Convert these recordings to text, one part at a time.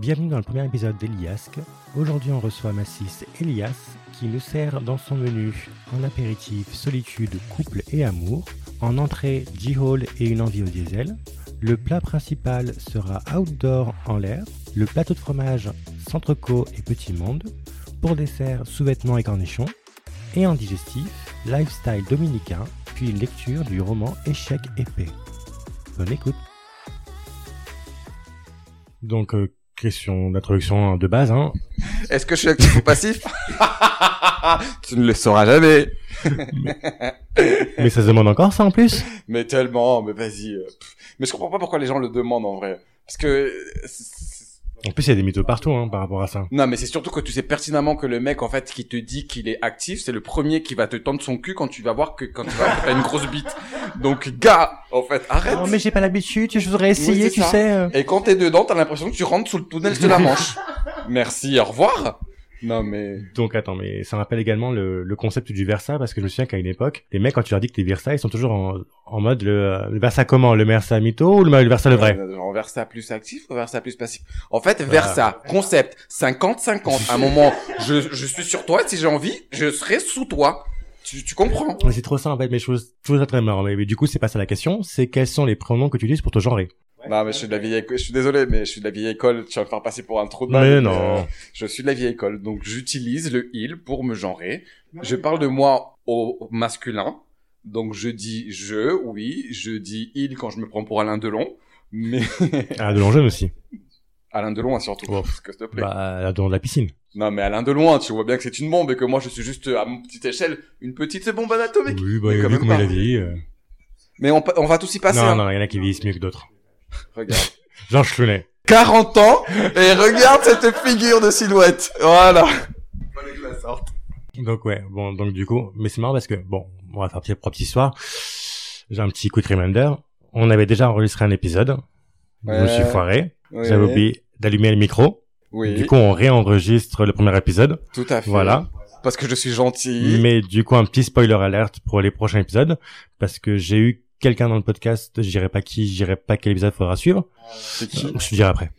Bienvenue dans le premier épisode d'Eliasque. Aujourd'hui, on reçoit Massis Elias qui nous sert dans son menu en apéritif solitude, couple et amour, en entrée J-Hall et une envie au diesel. Le plat principal sera outdoor en l'air, le plateau de fromage Centreco et Petit Monde, pour dessert sous-vêtements et cornichons, et en digestif, lifestyle dominicain, puis lecture du roman Échec épais. Bonne écoute. Donc, euh, question d'introduction de base. Hein. Est-ce que je suis actif ou passif? Tu ne le sauras jamais. Mais ça se demande encore ça en plus? Mais tellement, mais vas-y. euh. Mais je comprends pas pourquoi les gens le demandent en vrai. Parce que... euh, En plus, il y a des mythos partout hein, par rapport à ça. Non, mais c'est surtout que tu sais pertinemment que le mec, en fait, qui te dit qu'il est actif, c'est le premier qui va te tendre son cul quand tu vas voir que quand tu vas t'as une grosse bite. Donc, gars, en fait, arrête. Oh, mais j'ai pas l'habitude, je voudrais essayer, tu ça. sais. euh. Et quand t'es dedans, t'as l'impression que tu rentres sous le tunnel de la Manche. Merci, au revoir. Non, mais... Donc attends, mais ça rappelle également le, le concept du Versa, parce que je me souviens qu'à une époque, les mecs, quand tu leur dis que t'es Versa, ils sont toujours en, en mode le, le Versa comment? Le Versa mytho ou le, le Versa le vrai? Genre Versa plus actif ou Versa plus passif? En fait, Versa, concept, 50-50. À un moment, je, je suis sur toi, si j'ai envie, je serai sous toi. Tu, tu comprends Mais C'est trop fait, mais je trouve, je trouve ça très marrant. Mais, mais du coup, c'est pas ça la question, c'est quels sont les pronoms que tu utilises pour te genrer Non, mais je suis de la vieille école. Je suis désolé, mais je suis de la vieille école. Tu vas me faire passer pour un trou de Mais non. euh, je suis de la vieille école. Donc, j'utilise le il pour me genrer. Je parle de moi au masculin. Donc, je dis je, oui. Je dis il quand je me prends pour Alain Delon. Mais Ah, de l'enjeu aussi. Alain Delon, hein, surtout. Oh. Parce que, s'il te plaît. Bah, dans la piscine. Non, mais Alain de loin, tu vois bien que c'est une bombe et que moi, je suis juste, à mon petite échelle, une petite bombe anatomique. Oui, bah, Mais quand vu même comment pas. il a vieilli. euh. Mais on, va tous y passer. Non, hein. non, il y en a qui vieillissent mieux que d'autres. Regarde. Jean Chlounet. 40 ans, et regarde cette figure de silhouette. Voilà. Fallait que je la sorte. Donc ouais, bon, donc du coup, mais c'est marrant parce que, bon, on va faire petite propre histoire. J'ai un petit quick reminder. On avait déjà enregistré un épisode. Je me suis foiré. J'avais oublié d'allumer le micro. Oui, Du coup, on réenregistre le premier épisode. tout à fait. Voilà. Parce que je suis gentil. Mais du coup, un petit spoiler alerte pour les prochains épisodes. Parce que j'ai eu quelqu'un dans le podcast, je dirais pas qui, je dirais pas quel épisode faudra suivre. C'est qui Je te dirai après.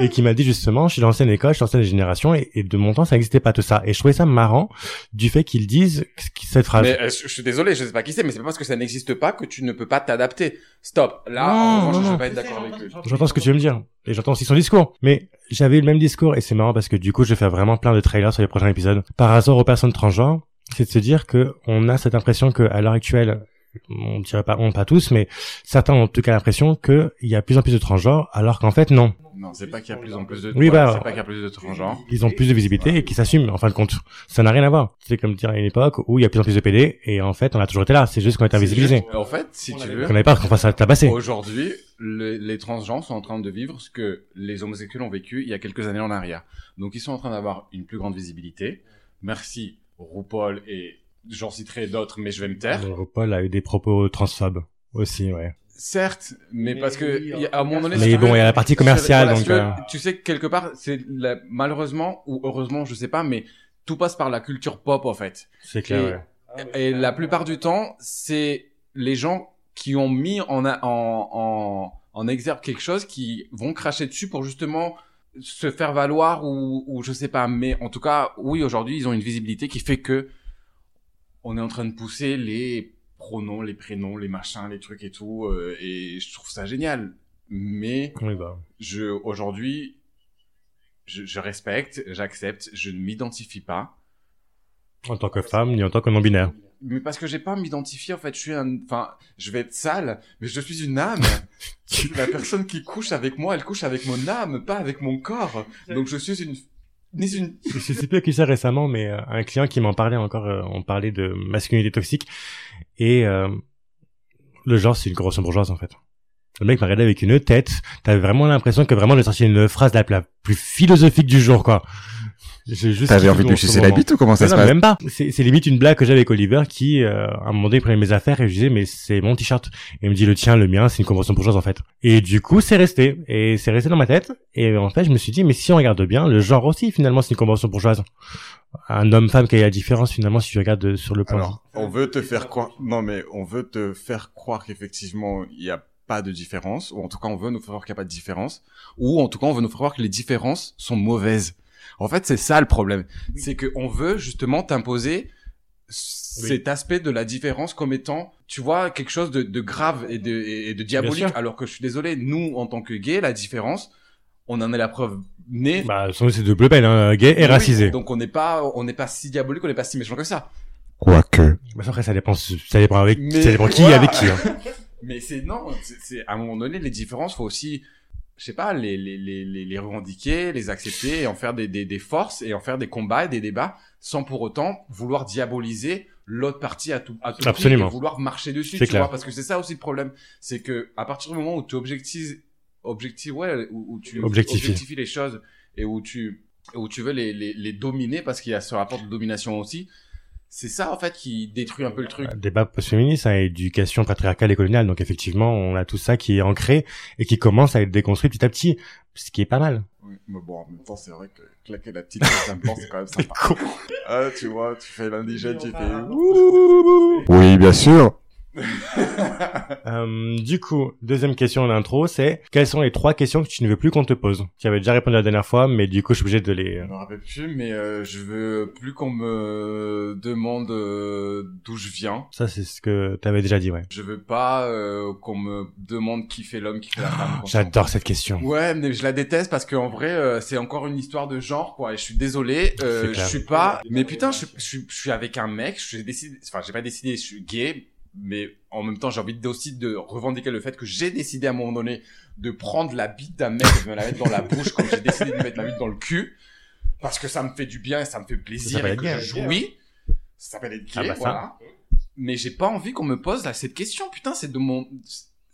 Et qui m'a dit justement, je suis l'ancienne école, je suis l'ancienne génération, et, et de mon temps, ça n'existait pas tout ça. Et je trouvais ça marrant du fait qu'ils disent cette phrase. Mais euh, je, je suis désolé, je sais pas qui c'est, mais c'est pas parce que ça n'existe pas que tu ne peux pas t'adapter. Stop. Là, Non, en revanche, non, je vais pas être d'accord avec eux. J'entends ce que tu veux me dire. Et j'entends aussi son discours. Mais j'avais eu le même discours, et c'est marrant parce que du coup, je vais faire vraiment plein de trailers sur les prochains épisodes. Par hasard aux personnes transgenres, c'est de se dire que on a cette impression que à l'heure actuelle, on dirait pas, on pas tous, mais certains ont en tout cas l'impression qu'il y a plus en plus de transgenres, alors qu'en fait, non. Non, c'est pas qu'il y a plus en plus de. Oui, bah, c'est pas qu'il y a plus de transgenres. ils ont plus de visibilité et qui s'assument en fin de compte. Ça n'a rien à voir. C'est comme dire à une époque où il y a plus en plus de PD et en fait on a toujours été là. C'est juste qu'on est invisibilisé. Juste- En fait, si tu veux, Qu'on n'avait pas qu'on fasse tabasser. aujourd'hui, le- les transgenres sont en train de vivre ce que les homosexuels ont vécu il y a quelques années en arrière. Donc ils sont en train d'avoir une plus grande visibilité. Merci RuPaul et j'en citerai d'autres, mais je vais me taire. Paul a eu des propos transphobes aussi, ouais. Certes, mais, parce que il y a- à un moment donné. Mais bon, il y a la partie commerciale, voilà, donc, euh. tu sais que quelque part, c'est la- malheureusement ou heureusement, je sais pas, mais tout passe par la culture pop en fait. C'est clair. Et- ouais. Et la plupart du temps, c'est les gens qui ont mis en, a- en, en, en exergue quelque chose qui vont cracher dessus pour justement se faire valoir ou, ou je sais pas. Mais en tout cas, oui, aujourd'hui, ils ont une visibilité qui fait que on est en train de pousser les pronoms, les prénoms, les machins, les trucs et tout. euh, et je trouve ça génial. Mais Oui, bah. je aujourd'hui, je, je respecte, j'accepte, je ne m'identifie pas. En tant que femme, ni en tant que non-binaire. Mais parce que j'ai pas à m'identifier, en fait, je suis un, enfin, je vais être sale, mais je suis une âme. La personne qui couche avec moi, elle couche avec mon âme, pas avec mon corps. Donc je suis une, Je sais plus à qui ça récemment, mais euh, un client qui m'en parlait encore, euh, on parlait de masculinité toxique. Et euh, le genre, c'est une grosse bourgeoise, en fait. Le mec m'a regardé avec une tête. T'avais vraiment l'impression que vraiment, a sorti une phrase la plus philosophique du jour, quoi. J'ai juste T'avais envie de lui ce sucer la bite ou comment ça Mais se non, passe même pas. C'est limite une blague que j'ai avec Oliver qui, euh, à un moment donné, il prenait mes affaires et je disais, mais c'est mon t-shirt. Et il me dit, le tien, le mien, c'est une convention bourgeoise, en fait. Et du coup, c'est resté. Et c'est resté dans ma tête. Et en fait, je me suis dit, mais si on regarde bien, le genre aussi, finalement, c'est une convention bourgeoise. Un homme-femme, quelle est la différence, finalement, si tu regardes euh, sur le plan Alors, on veut te faire croire, non mais on veut te faire croire qu'effectivement il y a pas de différence, ou en tout cas on veut nous faire croire qu'il n'y a pas de différence, ou en tout cas on veut nous faire croire que les différences sont mauvaises. En fait, c'est ça le problème. C'est que on veut justement t'imposer cet aspect de la différence comme étant, tu vois, quelque chose de, de grave et de, et de diabolique. Alors que je suis désolé, nous, en tant que gays, la différence, on en est la preuve née. Bah, c'est de bleu belle, hein, gay et racisé. Donc on n'est pas, on n'est pas si diabolique, on n'est pas si méchant que ça. Quoique. Bah, après, ça dépend, ça dépend avec, ça dépend qui avec qui, hein. Mais c'est, non, c'est, à un moment donné, les différences, faut aussi, je sais pas, les, les, les, les revendiquer, les accepter et en faire des, des, des forces et en faire des combats et des débats sans pour autant vouloir diaboliser l'autre partie à tout, à tout Absolument. et vouloir marcher dessus, tu vois, parce que c'est ça aussi le problème. C'est que, à partir du moment où tu objectives, objectif, ouais, où, tu objectifies les choses et où tu, où tu veux les, les, les dominer parce qu'il y a ce rapport de domination aussi, c'est ça en fait qui détruit un peu le truc. Débat post-féministe, hein, éducation patriarcale et coloniale. Donc effectivement, on a tout ça qui est ancré et qui commence à être déconstruit petit à petit, ce qui est pas mal. Oui, mais bon, en même temps, c'est vrai que claquer la petite plan, c'est quand même sympa. ah, tu vois, tu fais l'indigène, tu fais. Oui, bien sûr. euh, du coup, deuxième question d'intro, c'est quelles sont les trois questions que tu ne veux plus qu'on te pose? Tu avais déjà répondu la dernière fois, mais du coup, je suis obligé de les. Je me rappelle plus, mais euh, je veux plus qu'on me demande euh, d'où je viens. Ça, c'est ce que tu avais déjà dit, ouais. Je veux pas euh, qu'on me demande qui fait l'homme, qui fait la femme. J'adore cette question. Ouais, mais je la déteste parce qu'en vrai, c'est encore une histoire de genre, quoi. Et je suis désolé, je suis pas. Mais putain, je, je, je suis avec un mec. J'ai décidé. Enfin, j'ai pas décidé. Je suis gay mais en même temps, j'ai envie aussi de revendiquer le fait que j'ai décidé à un moment donné de prendre la bite d'un mec et de me la mettre dans la bouche comme j'ai décidé de mettre la bite dans le cul. Parce que ça me fait du bien et ça me fait plaisir et que je jouis. Ça s'appelle être gay, ah bah voilà. Mais j'ai pas envie qu'on me pose là cette question. Putain, c'est de mon,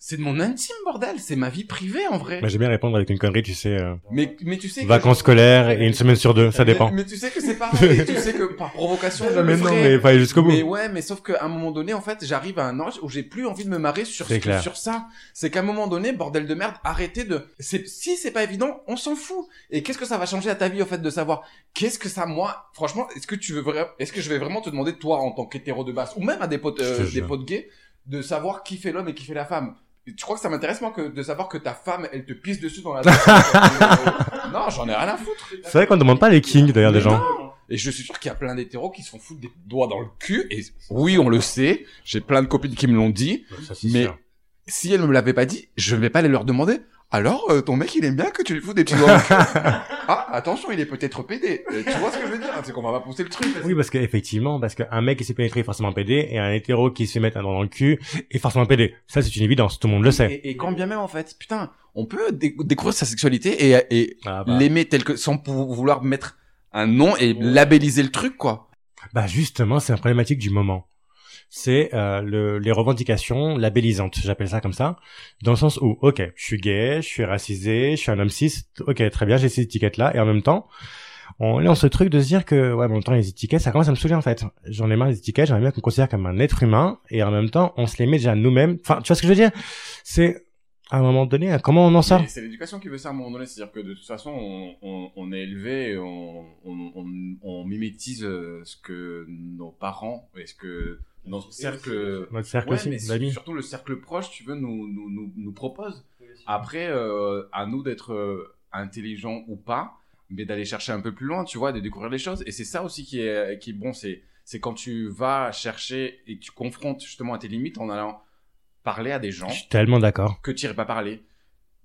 c'est de mon intime bordel, c'est ma vie privée en vrai. Bah, j'aime bien répondre avec une connerie, tu sais. Euh, mais mais tu sais. Vacances scolaires et une semaine sur deux, ça dépend. Mais, tu sais que c'est pareil. tu sais que par provocation, je mais non, mais pas jusqu'au bout. Mais ouais, mais sauf qu'à un moment donné, en fait, j'arrive à un âge où j'ai plus envie de me marrer sur sur ça. C'est qu'à un moment donné, bordel de merde, arrêtez de. C'est si c'est pas évident, on s'en fout. Et qu'est-ce que ça va changer à ta vie, en fait, de savoir qu'est-ce que ça, moi, franchement, est-ce que tu veux vraiment, est-ce que je vais vraiment te demander toi en tant qu'hétéro de base ou même à des potes euh, des potes gays de savoir qui fait l'homme et qui fait la femme? Tu crois que ça m'intéresse moi que de savoir que ta femme elle te pisse dessus dans la non j'en ai rien à foutre. C'est vrai qu'on ne demande pas les kings d'ailleurs des gens. et je suis sûr qu'il y a plein d'hétéros qui se font foutre des doigts dans le cul et oui on le sait j'ai plein de copines qui me l'ont dit mais si elles me l'avaient pas dit je ne vais pas aller leur demander alors, euh, ton mec, il aime bien que tu lui fous des petits doigts. ah, attention, il est peut-être pédé. Euh, tu vois ce que je veux dire C'est qu'on va pas pousser le truc. Oui, parce qu'effectivement, parce qu'un mec qui s'est pénétré est forcément pédé, et un hétéro qui se mettre un doigt dans le cul est forcément pédé. Ça, c'est une évidence. Tout le monde le sait. Et, quand bien même, en fait, putain, on peut découvrir sa sexualité et, et ah, bah. l'aimer tel que, sans vouloir mettre un nom et labelliser le truc, quoi. Bah justement, c'est la problématique du moment c'est euh, le, les revendications labellisantes, j'appelle ça comme ça, dans le sens où, ok, je suis gay, je suis racisé, je suis un homme cis, ok, très bien, j'ai ces étiquettes-là, et en même temps, on est dans ce truc de se dire que, ouais, en même temps, les étiquettes, ça commence à me saouler en fait. J'en ai marre des étiquettes, j'aimerais bien qu'on considère comme un être humain, et en même temps, on se les met déjà nous-mêmes. Enfin, tu vois ce que je veux dire? C'est à un moment donné, comment on en sort? C'est l'éducation qui veut ça à un moment donné, c'est-à-dire que de toute façon, on, on, est élevé, on, on, on, mimétise euh, ce que nos parents, et ce que notre cercle, notre cercle aussi, mais surtout le cercle proche, tu veux, nous, nous, nous, nous propose. Après, euh, à nous d'être euh, intelligents ou pas, mais d'aller chercher un peu plus loin, tu vois, de découvrir les choses. Et c'est ça aussi qui est, qui est bon, c'est, c'est quand tu vas chercher et que tu confrontes justement à tes limites en allant parler à des gens. Je suis tellement d'accord. Que tu n'irais pas parler.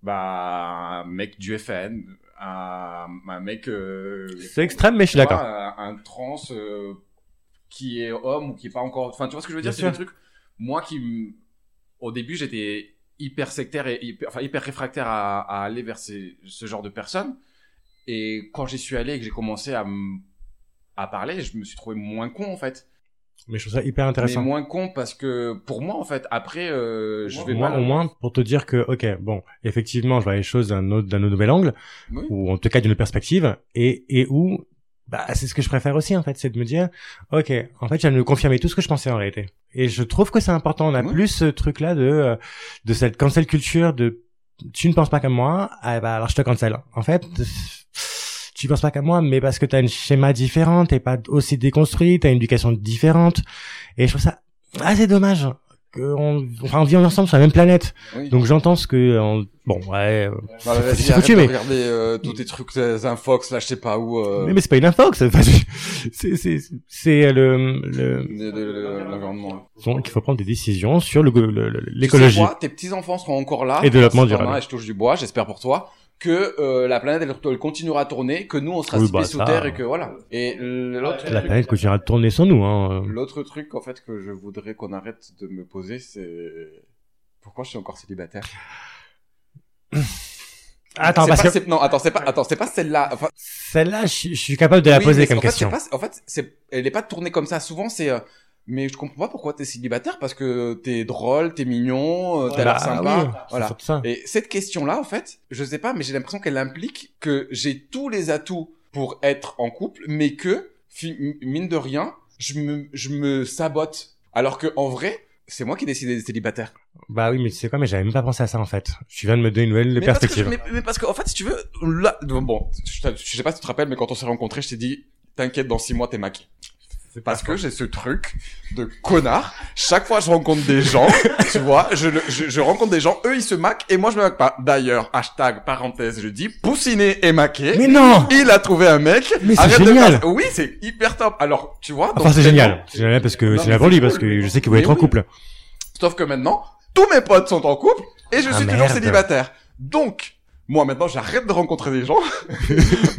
Bah, un mec du FN, un, un mec. Euh, c'est extrême, mais je suis d'accord. Un, un, trans euh, qui est homme ou qui est pas encore. Enfin, tu vois ce que je veux dire? C'est des trucs. Moi qui, au début, j'étais hyper sectaire et hyper, enfin, hyper réfractaire à, à aller vers ces, ce genre de personnes. Et quand j'y suis allé et que j'ai commencé à, à parler, je me suis trouvé moins con en fait. Mais je trouve ça hyper intéressant. Mais moins con parce que pour moi en fait après euh, je vais moi, au moins pour te dire que ok bon effectivement je vois les choses d'un autre d'un nouvel angle ou en tout cas d'une autre perspective et et où bah c'est ce que je préfère aussi en fait c'est de me dire ok en fait j'aime me confirmer tout ce que je pensais en réalité. Et je trouve que c'est important. On a plus ce truc là de euh, de cette cancel culture de tu ne penses pas comme moi ah bah alors je te cancel. En fait tu penses pas comme moi mais parce que t'as un schéma différent t'es pas aussi déconstruit t'as une éducation différente. Et je trouve ça assez dommage qu'on enfin, on vit ensemble sur la même planète. Oui. Donc j'entends ce que on- bon ouais. euh, Bah, c'est- foutu, mais regarder euh, tous tes trucs, les infox, là, je sais pas où. Euh, mais, mais c'est pas une infox. c'est c'est c'est le le l'environnement. donc il faut prendre des décisions sur le le- le- Tu sais l'écologie. tes petits enfants seront encore là. Et développement durable. Je touche du bois, j'espère pour toi que euh, la planète elle, elle continuera à tourner, que nous on sera Oui, bah, sous ça, terre euh, et que voilà. Et l'autre La truc, planète continuera de tourner sans nous. Hein. l'autre truc en fait que je voudrais qu'on arrête de me poser, c'est pourquoi je suis encore célibataire? Attends C'est parce pas- que non attends c'est pas attends c'est pas celle-là. Enfin, celle-là, je, je suis capable de la oui, poser comme en fait, question. c'est pas- en fait, c'est, elle est pas tournée comme ça. Souvent, c'est, euh, mais je comprends pas pourquoi t'es célibataire parce que t'es drôle, t'es mignon, euh, t'as Bah, l'air sympa. oui, voilà. ça. Et cette question-là, en fait, je sais pas, mais j'ai l'impression qu'elle implique que j'ai tous les atouts pour être en couple, mais que, mine de rien, je me, je me sabote. Alors que, en vrai, c'est moi qui décide d'être célibataire. Bah oui, mais tu sais quoi, mais j'avais même pas pensé à ça en fait. Tu viens de me donner une nouvelle Mais parce que perspective. mais, mais parce que, en fait, si tu veux, là, bon, je sais pas si tu te rappelles, mais quand on s'est rencontrés, je t'ai dit, t'inquiète, dans six mois, t'es maqué. Parce que j'ai ce truc de connard. Chaque fois, je rencontre des gens, tu vois, je, le- je, je rencontre des gens, eux, ils se maquent et moi, je me maque pas. D'ailleurs, hashtag, parenthèse, je dis, Poussiné est maqué. Mais non Il a trouvé un mec. Mais c'est Arrête de génial. faire- Oui, c'est hyper top. Alors, tu vois. Enfin, c'est génial. C'est génial parce que Non, c'est mais la pour c'est lui parce cool. que je sais qu'il va Mais être en oui. couple. Sauf que maintenant, tous mes potes sont en couple et je Ah, suis toujours merde. célibataire. Donc, moi maintenant, j'arrête de rencontrer des gens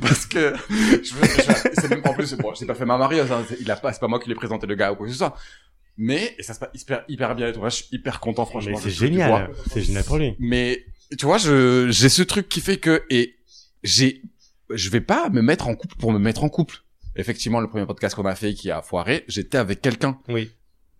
parce que je, veux- je- c'est même pas en plus, bon, j'ai pas fait ma marieuse, hein, il a pas, c'est pas moi qui lui ai présenté le gars ou quoi que ce soit. Mais et ça se passe hyper, hyper bien et tout. Moi, je suis hyper content, franchement. C'est génial. C'est génial pour lui. Mais tu vois, je j'ai ce truc qui fait que et j'ai je vais pas me mettre en couple pour me mettre en couple. Effectivement, le premier podcast qu'on a fait qui a foiré, j'étais avec quelqu'un. Oui.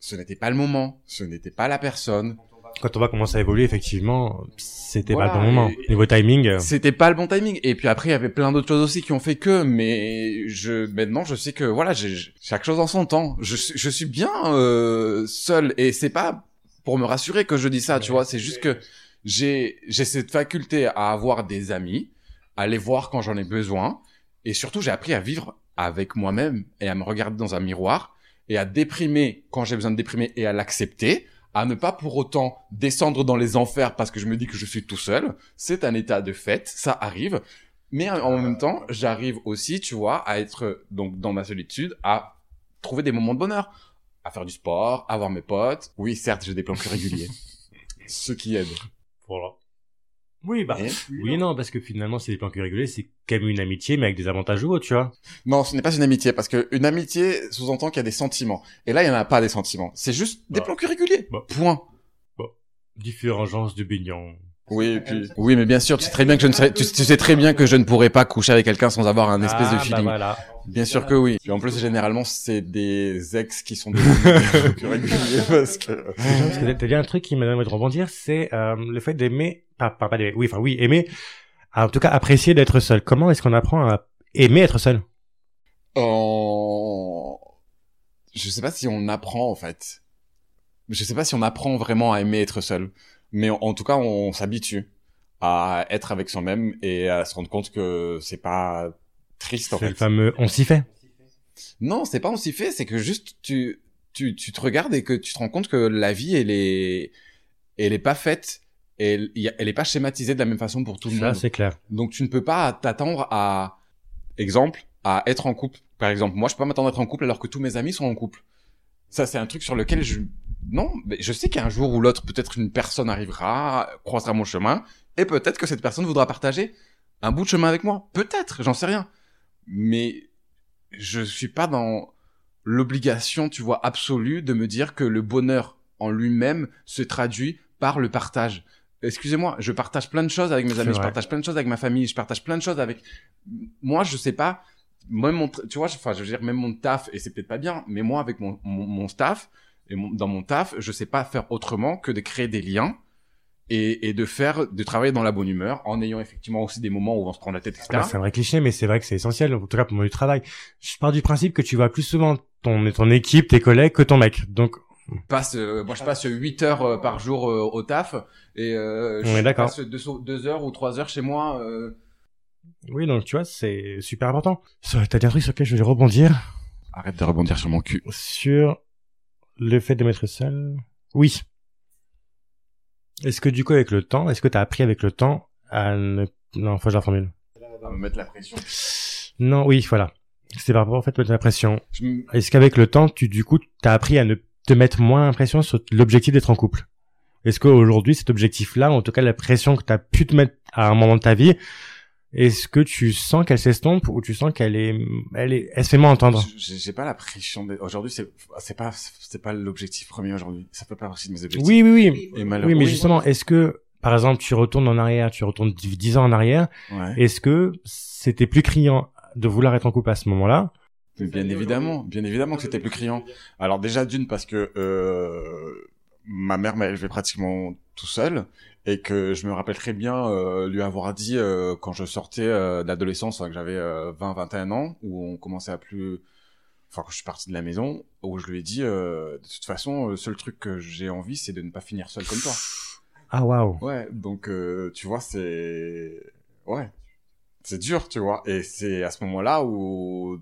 Ce n'était pas le moment, ce n'était pas la personne. Quand on va commencer à évoluer, effectivement, c'était Voilà, pas le bon moment. et- Niveau timing, euh, C'était pas le bon timing. Et puis après, il y avait plein d'autres choses aussi qui ont fait que, mais je, maintenant, je sais que, voilà, j'ai, j'ai- chaque chose en son temps. Je, suis- je suis bien, euh, seul. Et c'est pas pour me rassurer que je dis ça, tu vois. C'est juste que j'ai, j'ai cette faculté à avoir des amis, à les voir quand j'en ai besoin. Et surtout, j'ai appris à vivre avec moi-même et à me regarder dans un miroir et à déprimer quand j'ai besoin de déprimer et à l'accepter, à ne pas pour autant descendre dans les enfers parce que je me dis que je suis tout seul. C'est un état de fait, ça arrive. Mais en même temps, j'arrive aussi, tu vois, à être donc dans ma solitude, à trouver des moments de bonheur, à faire du sport, à voir mes potes. Oui, certes, j'ai des plans plus réguliers, ce qui aide. voilà. Oui, bah. Et- Oui et non, parce que finalement, c'est des plans réguliers, c'est quand même une amitié, mais avec des avantages ou autres, tu vois. Non, ce n'est pas une amitié, parce que une amitié sous-entend qu'il y a des sentiments. Et là, il n'y en a pas des sentiments. C'est juste des Bah. plans réguliers. Bah. Point. Différence de baignant. Oui, et puis... Oui, mais bien sûr, tu sais très bien que je ne serais... tu, tu sais très bien que je ne pourrais pas coucher avec quelqu'un sans avoir un espèce de Ah, feeling. Bah voilà. Bien sûr que oui. Et en plus, généralement, c'est des ex qui sont plus réguliers parce que... Parce que t'as dit un truc qui m'a donné envie de rebondir, c'est euh, le fait d'aimer, pas, pas, oui, enfin oui, aimer, en tout cas apprécier d'être seul. Comment est-ce qu'on apprend à aimer être seul? En... Je sais pas si on apprend, en fait. Je sais pas si on apprend vraiment à aimer être seul. Mais en, en tout cas, on, s'habitue à être avec soi-même et à se rendre compte que c'est pas triste, en C'est fait. le fameux on s'y fait. Non, c'est pas on s'y fait, c'est que juste tu, tu, tu te regardes et que tu te rends compte que la vie, elle est, elle est pas faite, elle, elle est pas schématisée de la même façon pour tout le Ça, monde. c'est clair. Donc tu ne peux pas t'attendre à, exemple, à être en couple. Par exemple, moi je peux pas m'attendre à être en couple alors que tous mes amis sont en couple. Ça, c'est un truc sur lequel je, non, mais je sais qu'un jour ou l'autre, peut-être une personne arrivera, croisera mon chemin, et peut-être que cette personne voudra partager un bout de chemin avec moi. Peut-être, j'en sais rien. Mais je suis pas dans l'obligation, tu vois, absolue de me dire que le bonheur en lui-même se traduit par le partage. Excusez-moi, je partage plein de choses avec mes amis, je partage plein de choses avec ma famille, je partage plein de choses avec moi, je sais pas, moi, mon, tu vois, je- enfin, je veux dire, même mon taf, et c'est peut-être pas bien, mais moi, avec mon, mon, mon staff, et mon- dans mon taf, je sais pas faire autrement que de créer des liens et, et de faire, de travailler dans la bonne humeur, en ayant effectivement aussi des moments où on se prend la tête, etc. Bah, c'est un vrai cliché, mais c'est vrai que c'est essentiel, en tout cas pour du travail. Je pars du principe que tu vois plus souvent ton, ton équipe, tes collègues que ton mec. Donc, passe, euh, moi je passe 8 heures euh, par jour euh, au taf et euh, je d'accord. passe 2 heures ou 3 heures chez moi. euh. oui, donc tu vois, c'est super important. T'as dit un truc sur lequel je voulais rebondir Arrête de rebondir sur mon cul. sur le fait de m'être seul. Oui. Est-ce que du coup, avec le temps, est-ce que tu as appris avec le temps à ne... Non, faut que je la formule. À me mettre la pression. Non, oui, voilà. C'est par rapport au fait de mettre la pression. Je Est-ce qu'avec le temps, tu du coup, t'as appris à ne te mettre moins l'impression sur l'objectif d'être en couple Est-ce qu'aujourd'hui, cet objectif-là, en tout cas la pression que t'as pu te mettre à un moment de ta vie, est-ce que tu sens qu'elle s'estompe ou tu sens qu'elle est, elle est, elle se fait moins entendre? J'ai pas la pression. d'être- Aujourd'hui, c'est c'est pas c'est pas l'objectif premier aujourd'hui. Ça peut pas partie de mes objectifs. Oui, oui, oui. Et Oui, mais justement, est-ce que, par exemple, tu retournes en arrière, tu retournes dix ans en arrière, Ouais. est-ce que c'était plus criant de vouloir être en couple à ce moment-là Bien évidemment, bien évidemment que c'était plus criant. Alors déjà d'une parce que euh, ma mère m'a élevé pratiquement tout seul et que je me rappelle très bien euh, lui avoir dit euh, quand je sortais euh, de l'adolescence, enfin, que j'avais euh, 20-21 ans, où on commençait à plus... Enfin, quand je suis parti de la maison, où je lui ai dit, euh, de toute façon, le seul truc que j'ai envie, c'est de ne pas finir seul comme toi. Ah waouh. Ouais, donc euh, tu vois, c'est ouais, c'est dur, tu vois, et c'est à ce moment-là où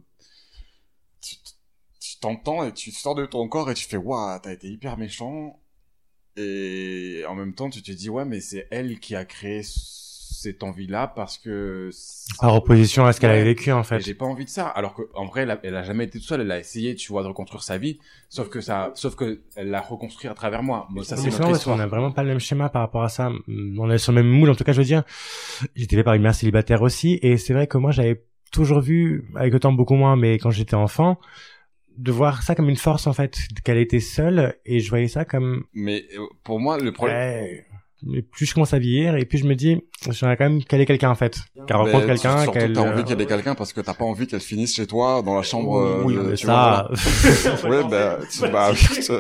tu t'entends et tu sors de ton corps et tu fais waouh, t'as été hyper méchant, et en même temps tu te dis ouais, mais c'est elle qui a créé cette envie-là parce que Par opposition à ce qu'elle avait vécu en fait. j'ai pas envie de ça. Alors que en vrai, elle a, elle a jamais été toute seule. Elle a essayé, tu vois, de reconstruire sa vie. Sauf que ça, sauf que elle l'a reconstruit à travers moi. Moi, ça, c'est notre histoire. a vraiment pas le même schéma par rapport à ça. On est sur le même moule, en tout cas, je veux dire. J'étais fait par une mère célibataire aussi, et c'est vrai que moi, j'avais toujours vu, avec le temps beaucoup moins, mais quand j'étais enfant, de voir ça comme une force, en fait, qu'elle était seule, et je voyais ça comme, Mais euh, pour moi, le problème. ouais, mais plus je commence à vieillir, et puis je me dis, j'aimerais quand même qu'elle ait quelqu'un, en fait. Qu'elle rencontre quelqu'un, surtout, qu'elle... t'as envie euh, qu'elle ait quelqu'un parce que t'as pas envie qu'elle finisse chez toi dans la chambre. euh, oui, de- mais tu vois, ça... voilà. Ouais, bah, tu, bah, oui, tu-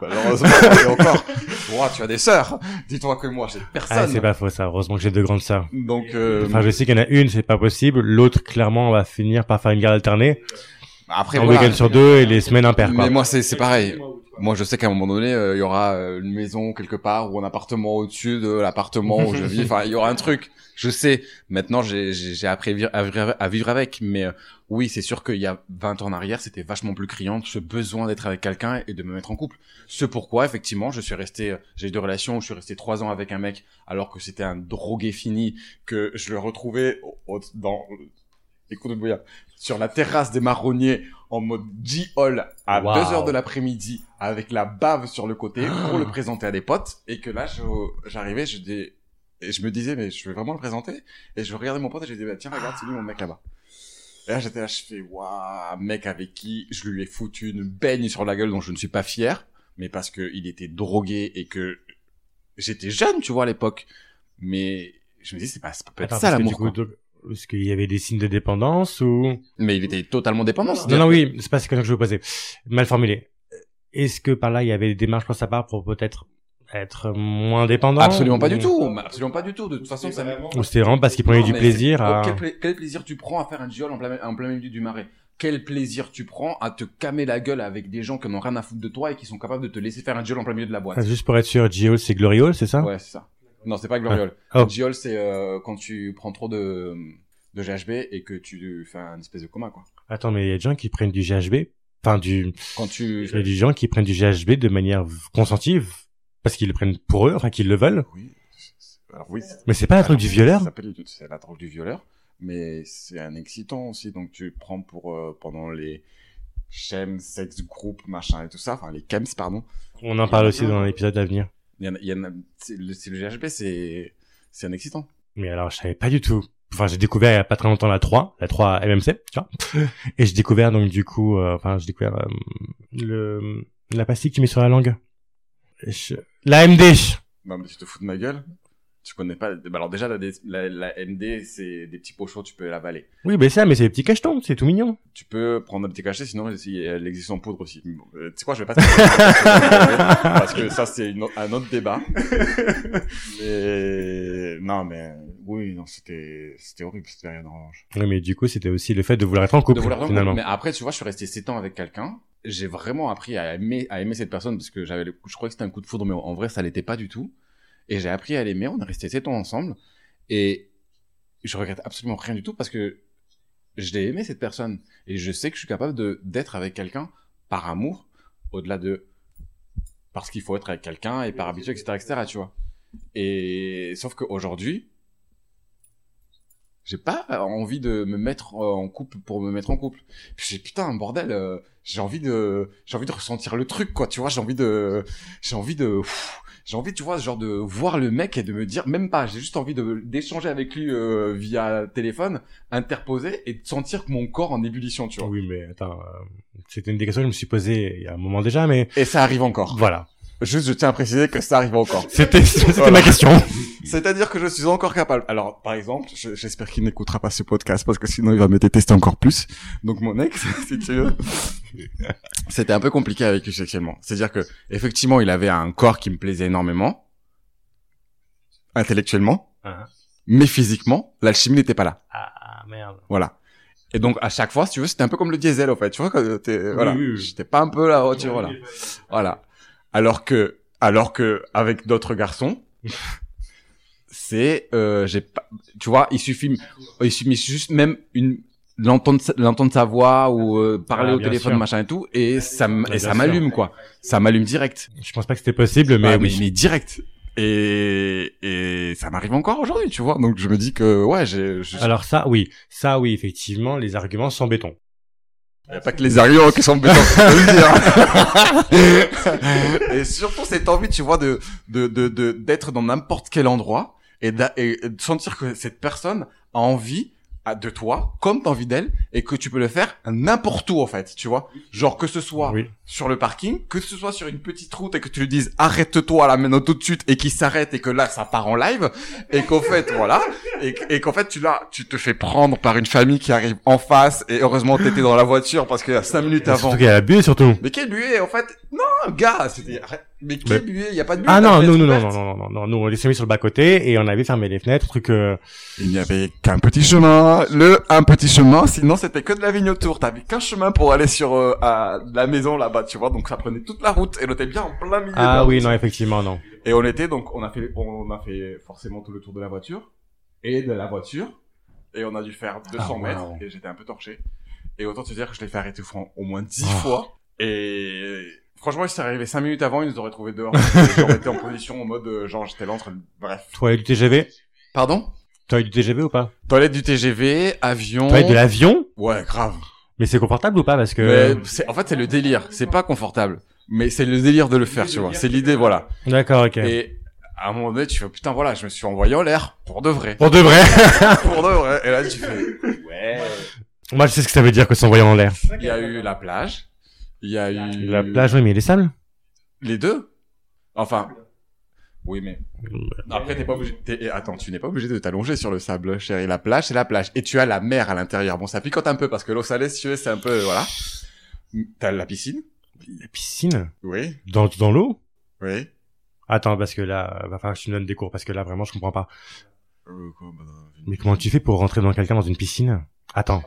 malheureusement, et encore. Ouah, tu as des sœurs. Dis-toi que moi, j'ai Ah, personne. c'est pas faux, ça. Heureusement que j'ai deux grandes sœurs. Donc, euh, Enfin, je sais qu'il y en a une, c'est pas possible. L'autre, clairement, on va finir par faire une garde alternée. Après, Un voilà. week-end sur deux et les semaines impaires, quoi. Mais moi, c'est, c'est pareil. Moi, je sais qu'à un moment donné, euh, il y aura euh, une maison quelque part ou un appartement au-dessus de l'appartement où je vis. Enfin, il y aura un truc. Je sais. Maintenant, j'ai, j'ai, j'ai appris à vivre, à vivre- avec. Mais euh, oui, c'est sûr qu'il y a 20 ans en arrière, c'était vachement plus criant ce besoin d'être avec quelqu'un et de me mettre en couple. Ce pourquoi, effectivement, je suis resté, j'ai eu des relations où je suis resté trois ans avec un mec alors que c'était un drogué fini, que je le retrouvais au- au- dans, écoute bouillard, sur la terrasse des marronniers en mode G-Hall à Wow. 2 heures de l'après-midi avec la bave sur le côté pour le présenter à des potes. Et que là je- j'arrivais je dis et je me disais mais je vais vraiment le présenter? Et je regardais mon pote et j'ai dit bah, tiens regarde c'est lui mon mec là-bas. Et là j'étais là je fais waouh mec avec qui je lui ai foutu une baigne sur la gueule dont je ne suis pas fier mais parce que il était drogué et que j'étais jeune tu vois à l'époque. Mais je me dis c'est pas ça peut être Attends, ça l'amour Est-ce qu'il y avait des signes de dépendance ou... mais il était totalement dépendant Non, non, oui, c'est pas question que je veux poser. Mal formulé. Est-ce que par là, il y avait des démarches pour sa part pour peut-être être moins dépendant Absolument pas ou- du tout, absolument pas du tout. De toute façon, ça Ou c'était vraiment parce qu'il prenait Non, du plaisir à... Quel, pla- quel plaisir tu prends à faire un giol en plein, en plein milieu du marais? Quel plaisir tu prends à te camer la gueule avec des gens qui n'ont rien à foutre de toi et qui sont capables de te laisser faire un giol en plein milieu de la boîte? Ah, Juste pour être sûr, Gio, c'est Gloriole, c'est ça? Ouais, c'est ça. Non, c'est pas gloriole. Oh. Un giol, c'est euh, quand tu prends trop de, de GHB et que tu fais un espèce de coma, quoi. Attends, mais il y a des gens qui prennent du GHB, enfin du... Quand tu... Il y a des gens qui prennent du GHB de manière consentive, parce qu'ils le prennent pour eux, enfin qu'ils le veulent. Oui. Alors oui. Mais c'est pas la drogue du violeur Ça s'appelle- C'est la drogue du violeur, mais c'est un excitant aussi. Donc tu prends pour euh, pendant les chems, sex group, machin et tout ça, enfin les chems, pardon. On en parle aussi dans l'épisode à venir. Il y en a, il y en a- c'est le, le GHB, c'est c'est un excitant. Mais alors, je savais pas du tout. Enfin, j'ai découvert il y a pas très longtemps la 3, la 3 MMC, tu vois. Et j'ai découvert donc du coup, euh, enfin, j'ai découvert euh, le la pastille que tu mets sur la langue. Je- La MD. Non mais tu te fous de ma gueule. Tu connais pas. bah alors déjà la, la, la MD, c'est des petits pochons, tu peux l'avaler. Oui, mais ça, mais c'est des petits cachetons, c'est tout mignon. Tu peux prendre un petit cachet, sinon il elle existe en poudre aussi. Bon, euh, tu sais quoi, je vais pas te parce que ça c'est une un autre débat. mais non, mais oui, non, c'était c'était horrible cette période revanche. Oui, mais du coup, c'était aussi le fait de vouloir être en couple, De vouloir finalement. Mais après, tu vois, je suis resté 7 ans avec quelqu'un. J'ai vraiment appris à aimer, à aimer cette personne parce que j'avais, je croyais que c'était un coup de foudre, mais en vrai, ça l'était pas du tout. Et j'ai appris à l'aimer. On est resté 7 ans ensemble. Et je regrette absolument rien du tout parce que je l'ai aimé cette personne. Et je sais que je suis capable de, d'être avec quelqu'un par amour, au-delà de, parce qu'il faut être avec quelqu'un et par habitude, etc., etc., tu vois. Et sauf qu'aujourd'hui, j'ai pas envie de me mettre en couple pour me mettre en couple. J'ai putain bordel, euh, j'ai envie de j'ai envie de ressentir le truc quoi, tu vois, j'ai envie de j'ai envie de j'ai envie tu vois genre de voir le mec et de me dire même pas, j'ai juste envie de d'échanger avec lui euh, via téléphone, interposer et de sentir mon corps en ébullition, tu vois. Oui, mais attends, euh, c'était une des questions que je me suis posée il y a un moment déjà, mais Et ça arrive encore. voilà. Juste je tiens à préciser que ça arrive encore. C'était c'était Voilà. ma question. C'est-à-dire que je suis encore capable. Alors, par exemple, je- j'espère qu'il n'écoutera pas ce podcast parce que sinon il va me détester encore plus. Donc mon ex, si tu veux, c'était un peu compliqué avec lui sexuellement. C'est-à-dire que effectivement, il avait un corps qui me plaisait énormément, intellectuellement, Ah. mais physiquement, l'alchimie n'était pas là. Ah merde. Voilà. Et donc à chaque fois, si tu veux, c'était un peu comme le diesel en fait. Tu vois, quand t'es, voilà, oui, oui. j'étais pas un peu la voiture, voilà. Voilà. Alors que, alors que avec d'autres garçons, c'est, euh, j'ai pas, tu vois, il suffit, il suffit juste même une l'entendre l'entendre sa voix ou euh, parler Ah, au téléphone sûr. machin et tout et ça m- Ah, et ça m'allume quoi ça m'allume direct Je pense pas que c'était possible, mais mais, oui. mais, mais direct et et ça m'arrive encore aujourd'hui tu vois donc je me dis que ouais j'ai je- Alors ça, oui, ça, oui, effectivement, les arguments sont béton. Y a pas que les arguments qui sont béton, je peux le dire. et surtout cette envie, tu vois, de de de de- d'être dans n'importe quel endroit et, et de sentir que cette personne a envie à- de toi, comme t'as envie d'elle, et que tu peux le faire n'importe où en fait, tu vois. Genre que ce soit Oui. sur le parking, que ce soit sur une petite route et que tu lui dises arrête-toi là maintenant tout de suite et qu'il s'arrête et que là ça part en live et qu'en fait voilà et, et qu'en fait tu là tu te fais prendre par une famille qui arrive en face et heureusement t'étais dans la voiture parce que cinq minutes avant Surtout qu'il y a la buée, surtout. mais quel buée en fait non gars c'était mais buée il y a pas de buée Ah non, nous, non, ouverte. non, non, non, non, nous, on les s'est mis sur le bas-côté et on avait fermé les fenêtres, truc, euh, il n'y avait qu'un petit chemin le un petit chemin sinon c'était que de la vigne autour t'avais qu'un chemin pour aller sur euh, à la maison là-bas tu vois donc ça prenait toute la route et on était bien en plein milieu de la ah oui, route. non, effectivement, non. Et on était donc, on a fait, on a fait forcément tout le tour de la voiture et de la voiture et on a dû faire 200 Ah, wow. mètres et j'étais un peu torché. Et autant te dire que je l'ai fait arrêter au moins 10 Oh. fois. Et franchement, il s'est arrivé 5 minutes avant, ils nous auraient trouvé dehors. J'aurais été en position en mode euh, genre j'étais là en train de... Bref. Toilette du TGV? Pardon? Toilette du TGV ou pas? Toilette du TGV, avion. Toilette de l'avion? Ouais, grave. Mais c'est confortable ou pas? Parce que... Mais c'est- en fait, c'est le délire. C'est pas confortable. Mais c'est le délire de le faire, tu vois. C'est l'idée, voilà. D'accord, ok. Et à un moment donné, tu fais putain, voilà, je me suis envoyé en l'air pour de vrai. Pour de vrai. pour de vrai. Et là, tu fais, ouais. Moi, je sais ce que ça veut dire que s'envoyer en l'air. Il y a eu la plage. Il y a eu La plage, oui, mais les sables? les deux? Enfin, oui, mais après t'es pas obligé. t'es- eh, Attends, tu n'es pas obligé de t'allonger sur le sable, chérie. La plage, c'est la plage, et tu as la mer à l'intérieur. Bon, ça picote un peu parce que l'eau salée, si tu veux, c'est un peu voilà. T'as la piscine? La piscine? Oui, Dans, dans l'eau? oui. Attends, parce que là, va falloir que tu me donnes des cours, parce que là, vraiment, je comprends pas. Euh, bah, Mais comment tu fais pour rentrer dans quelqu'un dans une piscine? Attends.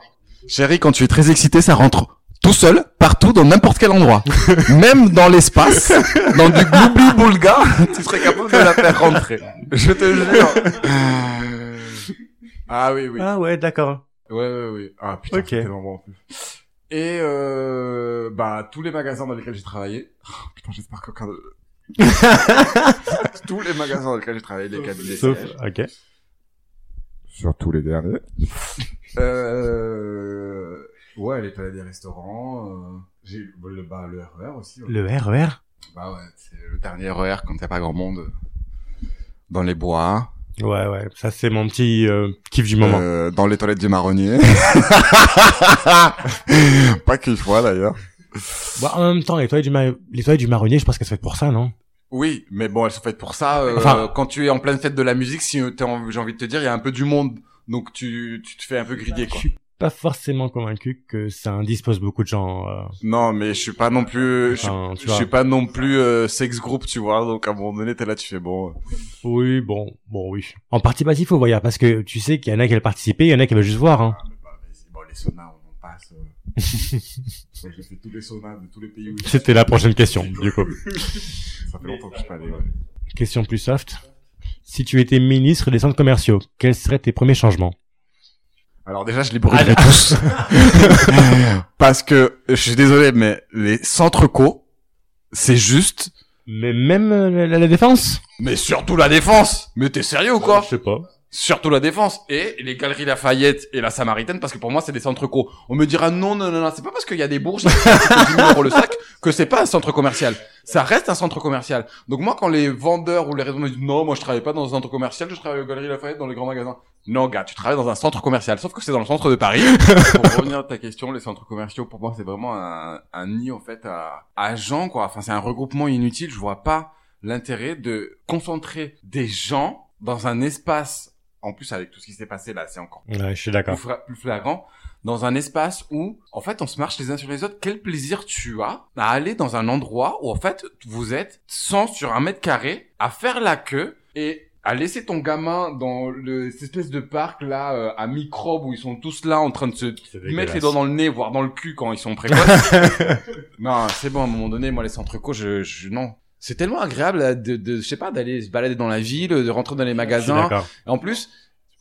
Chérie, quand tu es très excité, ça rentre tout seul, partout, dans n'importe quel endroit. Même dans l'espace, dans du gloubli boulga, tu serais capable de la faire rentrer. Je te jure. Ah oui, oui. Ah ouais, d'accord. Ouais, ouais, ouais. Ah putain, Ok. c'était tellement bon. Et euh, bah tous les magasins dans lesquels j'ai travaillé. Oh, putain, j'espère qu'aucun de... tous les magasins dans lesquels j'ai travaillé, les cabinets. Sauf, ok. Surtout les derniers. euh... Ouais, les toilettes des restaurants. Euh... J'ai le, bah, le RER aussi. ouais. Le RER? Bah ouais, c'est le dernier RER quand t'as pas grand monde. euh, Dans les bois. Ouais, ouais. Ça, c'est mon petit euh, kiff du moment. Euh, dans les toilettes du marronnier. pas qu'une fois d'ailleurs. Bon, en même temps, les toilettes du, ma- les toilettes du marronnier, je pense qu'elles sont faites pour ça, non? Oui, mais bon, elles sont faites pour ça. euh, Enfin- quand tu es en pleine fête de la musique, si en- j'ai envie de te dire, il y a un peu du monde, donc tu, tu te fais un peu griller, Je quoi. suis pas forcément convaincu que ça indispose beaucoup de gens. euh, Non, mais je suis pas non plus, je, suis- Enfin, tu je vois. suis pas non plus euh, sex group, tu vois. Donc à un moment donné, t'es là, tu fais bon. euh, Oui, bon, bon, oui. En partie passif, faut voir, parce que tu sais qu'il y en a qui veulent participer, il y en a qui veulent juste voir. Hein. vas-y, bon, les saunas, on en passe. Moi, J'ai fait tous les saunas de tous les pays où j'ai- C'était la prochaine question, du coup. Ça fait longtemps que je suis pas allé, ouais. Question plus soft. Si tu étais ministre des centres commerciaux, quels seraient tes premiers changements? Alors déjà, je les brûlerai tous. Parce que, je suis désolé, mais les centres co, c'est juste. Mais même la, la défense? Mais surtout la défense. Mais t'es sérieux ou quoi? Je sais pas. Surtout la défense et les galeries Lafayette et la Samaritaine parce que pour moi c'est des centres co. On me dira non non non non c'est pas parce qu'il y a des bourges qui coûtent 10 000 euros le sac que c'est pas un centre commercial. Ça reste un centre commercial. Donc moi quand les vendeurs ou les réseaux me disent non moi je travaille pas dans un centre commercial je travaille aux galeries Lafayette dans les grands magasins. Non gars tu travailles dans un centre commercial sauf que c'est dans le centre de Paris. pour revenir à ta question les centres commerciaux pour moi c'est vraiment un, un nid en fait à, à gens quoi. Enfin c'est un regroupement inutile. Je vois pas l'intérêt de concentrer des gens dans un espace en plus avec tout ce qui s'est passé là, c'est encore Ouais, je suis plus, d'accord. plus flagrant, dans un espace où, en fait, on se marche les uns sur les autres. Quel plaisir tu as à aller dans un endroit où, en fait, vous êtes 100 sur un mètre carré, à faire la queue et à laisser ton gamin dans le, cette espèce de parc là, euh, à microbes où ils sont tous là en train de se mettre les doigts dans le nez, voire dans le cul quand ils sont précoces. non, c'est bon, à un moment donné, moi, les centres co, je, je, non. C'est tellement agréable euh, de, de, je sais pas, d'aller se balader dans la ville, de rentrer dans les magasins, d'accord. en plus,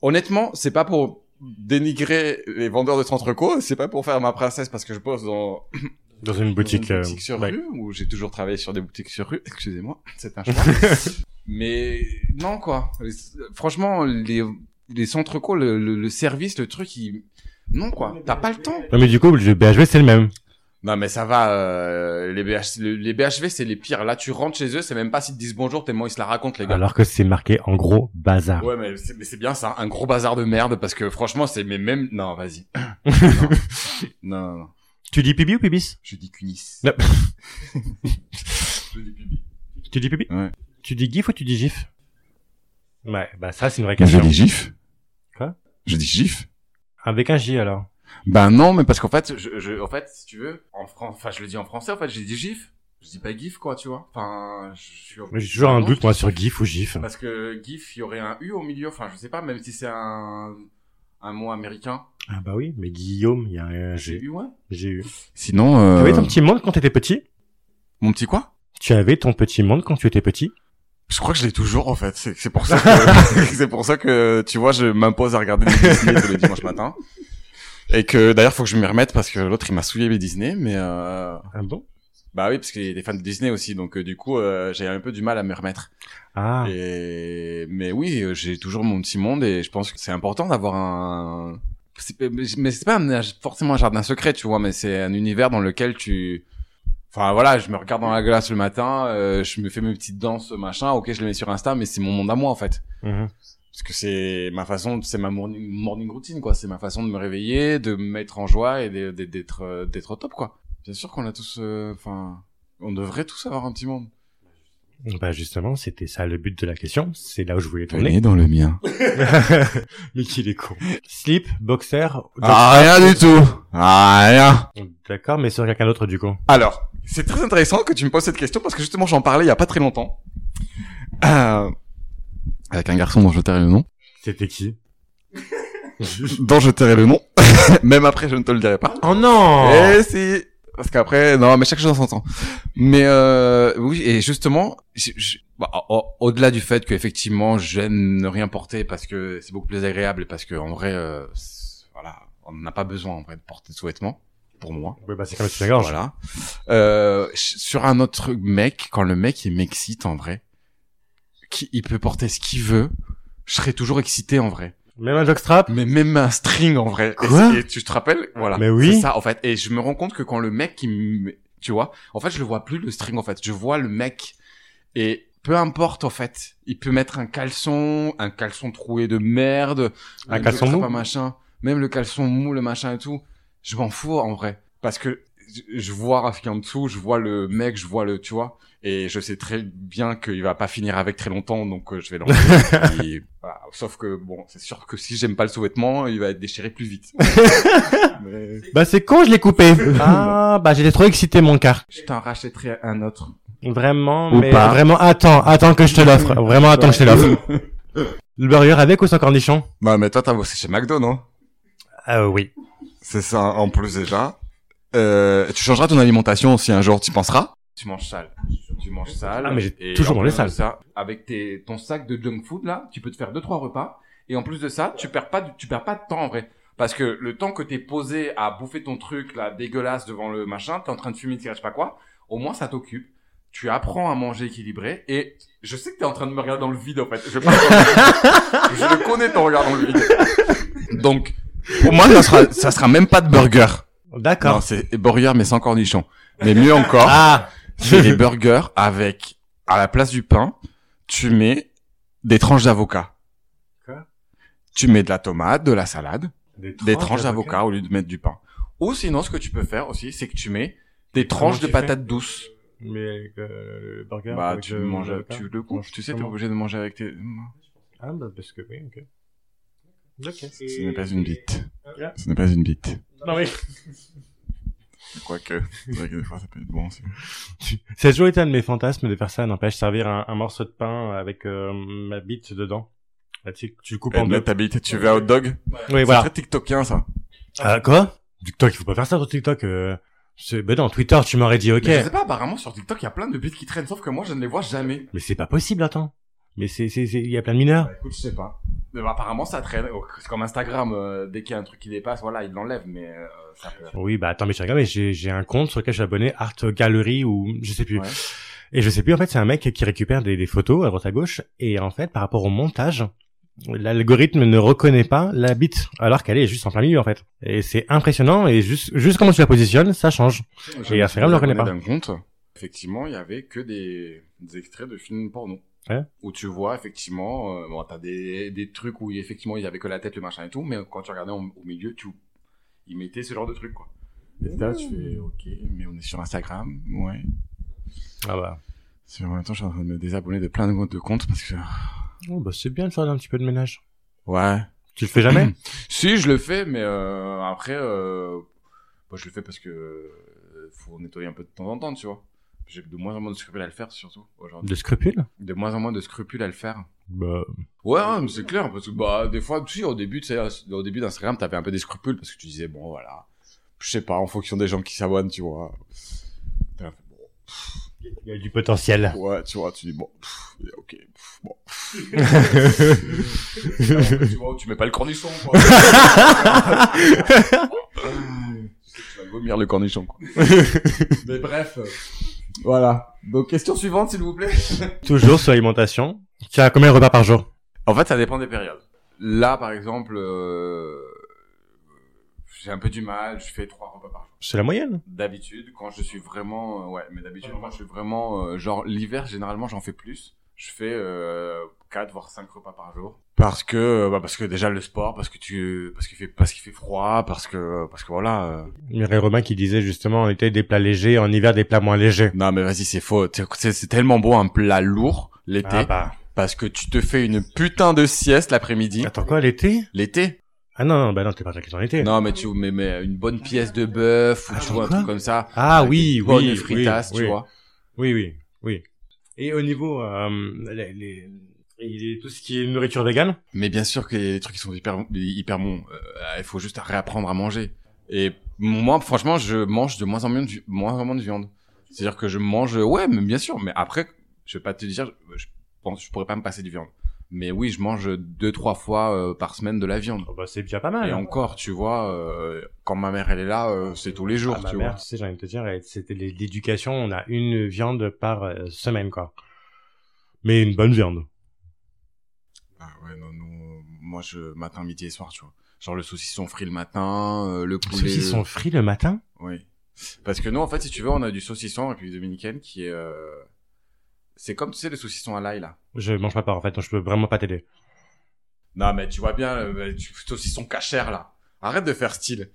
honnêtement, c'est pas pour dénigrer les vendeurs de centre co, c'est pas pour faire ma princesse parce que je bosse dans, Dans une boutique. dans une euh, boutique sur ouais. rue où j'ai toujours travaillé sur des boutiques sur rue. Excusez-moi, c'est un choix. Mais non quoi. Les- franchement, les les centres co, le, le, le service, le truc, il... non quoi. T'as pas le temps. Non, mais du coup, le BHV, c'est le même. Non mais ça va. euh, les BH, le- les BHV c'est les pires. Là, tu rentres chez eux, c'est même pas s'ils te disent bonjour, tellement ils se la racontent les gars. Alors que c'est marqué en gros bazar. Ouais, mais c'est, bien ça, un gros bazar de merde, parce que franchement, c'est mais même... Non, vas-y. non. non, non, non. Tu dis pibi ou pibis? Je dis cunis. Non. je dis pibi. Tu dis pibi? Ouais. Tu dis gif ou tu dis gif? Ouais, bah ça, c'est une vraie question. gif. Quoi? Je dis gif. Avec un J, alors. Ben non, mais parce qu'en fait, je, je, en fait, si tu veux, en France, enfin, je le dis en français, en fait, j'ai dit gif. Je dis pas gif, quoi, tu vois. Enfin, je suis... Mais j'ai toujours un Non, doute, moi, sur gif ou gif. Parce que gif, il y aurait un U au milieu, enfin, je sais pas, même si c'est un, un mot américain. Ah bah oui, mais Guillaume, il y a un J'ai G. eu, ouais. J'ai eu. Sinon, Tu euh... avais ton petit monde quand t'étais petit? Mon petit quoi? Tu avais ton petit monde quand tu étais petit? Je crois que je l'ai toujours en fait. C'est c'est pour ça que c'est pour ça que tu vois, je m'impose à regarder des Disney tous les dimanches matin. Et que d'ailleurs, faut que je m'y remette parce que l'autre il m'a souillé les Disney, mais euh... Ah bon? bah oui, parce qu'il des fans de Disney aussi, donc euh, du coup, euh, j'ai un peu du mal à me remettre. Ah, Et mais oui, euh, j'ai toujours mon petit monde et je pense que c'est important d'avoir un. Mais c'est pas un- forcément un jardin secret, tu vois, mais c'est un univers dans lequel tu. Enfin voilà, je me regarde dans la glace le matin, euh, je me fais mes petites danses, machin. Ok, je les mets sur Insta, mais c'est mon monde à moi en fait. mhm. Parce que c'est ma façon, c'est ma morning, morning routine, quoi. C'est ma façon de me réveiller, de me mettre en joie et d'être euh, d'être au top, quoi. Bien sûr qu'on a tous, euh, enfin, on devrait tous avoir un petit monde. Bah justement, c'était ça le but de la question. C'est là où je voulais tourner. dans le mien. mais qu'il est con. Slip, boxer. Ah, rien du tout. Ah, rien. D'accord, mais sur quelqu'un d'autre du coup. Alors, c'est très intéressant que tu me poses cette question parce que justement j'en parlais il y a pas très longtemps. Euh, avec un garçon dont je tairai le nom. C'était qui Dont je tairai le nom. Même après je ne te le dirai pas. Oh non Eh si Parce qu'après, non, mais chaque chose en son temps. Mais euh, oui, et justement, bah, au- au-delà du fait qu'effectivement j'aime ne rien porter parce que c'est beaucoup plus agréable et parce que en vrai, euh, voilà, on n'a pas besoin en vrai de porter de sous-vêtements pour moi. Ouais, bah c'est comme la gorge. Voilà. Euh, sur un autre mec, quand le mec il m'excite en vrai, qui, il peut porter ce qu'il veut, je serai toujours excité en vrai. Même un jockstrap Mais même un string en vrai. Quoi et, tu te rappelles? Voilà. Mais oui. C'est ça en fait. Et je me rends compte que quand le mec qui me, tu vois, en fait je le vois plus le string en fait. Je vois le mec et peu importe en fait, il peut mettre un caleçon, un caleçon troué de merde, Un caleçon mou un machin, même le caleçon mou, le machin et tout. Je m'en fous en vrai parce que je- vois Rafiki en dessous, je vois le mec, je vois le, tu vois, et je sais très bien qu'il va pas finir avec très longtemps, donc euh, je vais l'enlever. Voilà. Sauf que bon, c'est sûr que si j'aime pas le sous-vêtement, il va être déchiré plus vite. Mais Bah c'est con, je l'ai coupé. ah, bah j'étais trop excité mon car. je t'en rachèterai un autre. Vraiment, Ou mais pas. vraiment, attends, attends que je te l'offre. Vraiment, attends que je te l'offre. Le burger avec ou sans cornichon? Bah mais toi t'as bossé chez McDo, non? Euh, oui. C'est ça en plus déjà. Euh, tu changeras ton alimentation si un jour tu penseras. Tu manges sale. Tu manges sale. Ah, mais j'ai toujours mangé de sale. Ça, avec tes, ton sac de junk food là, tu peux te faire deux trois repas. Et en plus de ça, tu perds pas, du- tu perds pas de temps en vrai. Parce que le temps que t'es posé à bouffer ton truc là dégueulasse devant le machin, t'es en train de fumer, tu sais pas quoi. Au moins ça t'occupe. tu apprends à manger équilibré et je sais que t'es en train de me regarder dans le vide en fait. Je, je le connais ton regard dans le vide. Donc pour moi ça sera ça sera même pas de burger. Non, D'accord. c'est burger mais sans cornichons. Mais mieux encore, Ah c'est des burgers avec à la place du pain, tu mets des tranches d'avocat. Quoi? Tu mets de la tomate, de la salade, des tranches d'avocat au lieu de mettre du pain. Ou sinon, ce que tu peux faire aussi, c'est que tu mets des tranches de patates douces. Mais avec euh, le burger. Bah, avec tu le- manges, tu le. Mange Tu sais, t'es obligé de manger avec tes. Ah, bah, parce que oui, ok. Ce n'est pas une bite. Yeah. Ce n'est pas une bite. Non, mais. Quoique, c'est vrai que des fois, ça peut être bon aussi. Ça a toujours été un de mes fantasmes de faire ça, n'empêche, servir un, un morceau de pain avec euh, ma bite dedans. Là, tu, tu coupes Et en de deux. ta bite, tu veux un hot dog? Oui, C'est voilà. très tiktokien, ça. Ah, quoi? TikTok, il faut pas faire ça sur TikTok. Euh... c'est- Ben non, Twitter, tu m'aurais dit ok. Mais je sais pas, apparemment, sur TikTok, il y a plein de bites qui traînent, sauf que moi, je ne les vois jamais. Mais c'est pas possible, attends. Mais c'est, c'est, c'est, il y a plein de mineurs. Bah, écoute, je sais pas. Bah, apparemment, ça traîne. Oh, C'est comme Instagram, euh, dès qu'il y a un truc qui dépasse, voilà, il l'enlève, mais euh, ça peut. Oui, bah attends, mais je regarde, mais j'ai, j'ai un compte sur lequel je suis abonné, Art Gallery ou je sais plus. Ouais. Et je sais plus, en fait, c'est un mec qui récupère des, des photos à droite à gauche. Et en fait, par rapport au montage, l'algorithme ne reconnaît pas la bite, alors qu'elle est juste en plein milieu, en fait. Et c'est impressionnant, et juste, juste comment tu la positionnes, ça change. Et Instagram suis le reconnaît pas. compte. Effectivement, il y avait que des, des extraits de films porno. Ouais. Où tu vois, effectivement, euh, bon, t'as des, des trucs où, effectivement, il y avait que la tête, le machin et tout, mais quand tu regardais en- au milieu, tu, ils mettaient ce genre de trucs, quoi. Et là, tu fais, ok, mais on est sur Instagram, ouais. Ah bah. C'est- En même temps, je suis en train de me désabonner de plein de comptes de comptes parce que, Oh, bah c'est bien de faire un petit peu de ménage. ouais. Tu le fais jamais? Si, je le fais, mais euh, après, euh, moi, je le fais parce que euh, faut nettoyer un peu de temps en temps, tu vois. J'ai de moins en moins de scrupules à le faire, surtout aujourd'hui. De scrupules? De moins en moins de scrupules à le faire. Bah. Ouais, hein, mais c'est clair, parce que bah des fois, tu sais, au début, tu sais, au début d'Instagram, t'avais un peu des scrupules parce que tu disais bon, voilà, je sais pas, en fonction des gens qui s'abonnent, tu vois. T'es un peu, bon, Il y a du potentiel. ouais, tu vois, tu dis bon, pff, ok, pff, bon. Tu vois, tu mets pas le cornichon, quoi. Tu sais que tu vas vomir le cornichon, quoi. Mais bref. Voilà. Donc, question suivante, s'il vous plaît. Toujours sur l'alimentation. Tu as combien de repas par jour? En fait, ça dépend des périodes. Là, par exemple, euh, j'ai un peu du mal, je fais trois repas par jour. C'est la moyenne? D'habitude, quand je suis vraiment, euh, ouais, mais d'habitude, quand je suis vraiment, euh, genre, l'hiver, généralement, j'en fais plus. Je fais euh, 4 voire 5 repas par jour. Parce que, euh, bah, parce que déjà le sport, parce que tu, parce qu'il fait, parce qu'il fait froid, parce que, parce que voilà. euh. Mireille Romain qui disait justement en été des plats légers, en hiver des plats moins légers. Non, mais vas-y, c'est faux. C'est- tellement beau un plat lourd l'été, Ah bah. parce que tu te fais une putain de sieste l'après-midi. Attends quoi, l'été? L'été, Ah non, non, bah non, t'es pas en été. Non, mais tu mets, mets une bonne pièce de bœuf ou Ah, tu vois un truc comme ça. Ah Avec oui, une bonne oui, fritasse, oui, tu oui. vois. Oui, oui, oui. Et au niveau euh, les, tout ce qui est nourriture végane Mais bien sûr que les trucs qui sont hyper hyper bons. Euh, il faut juste réapprendre à manger. Et moi, franchement, je mange de moins en moins de, moins en moins de viande. C'est-à-dire que je mange, ouais, mais bien sûr. Mais après, je vais pas te dire, je pense, je pourrais pas me passer de viande. Mais oui, je mange deux trois fois euh, par semaine de la viande. oh, bah, C'est déjà pas mal. Et hein. encore, tu vois, euh, quand ma mère elle est là, euh, c'est tous les jours, Ah, ma tu mère, vois. tu sais, j'ai envie de te dire, c'était l'éducation, on a une viande par semaine, quoi. Mais une bonne viande. Ah ouais, non, euh, moi, je, matin, midi et soir, tu vois. Genre le saucisson frit le matin, le poulet. Ceux-ci sont frits le matin? Oui. Parce que nous, en fait, si tu veux, on a du saucisson en République Dominicaine qui est, euh... c'est comme, tu sais, le saucisson à l'ail, là. Je mange pas pas, en fait, donc je peux vraiment pas t'aider. Non, mais tu vois bien, le du saucisson cachère, là. Arrête de faire style.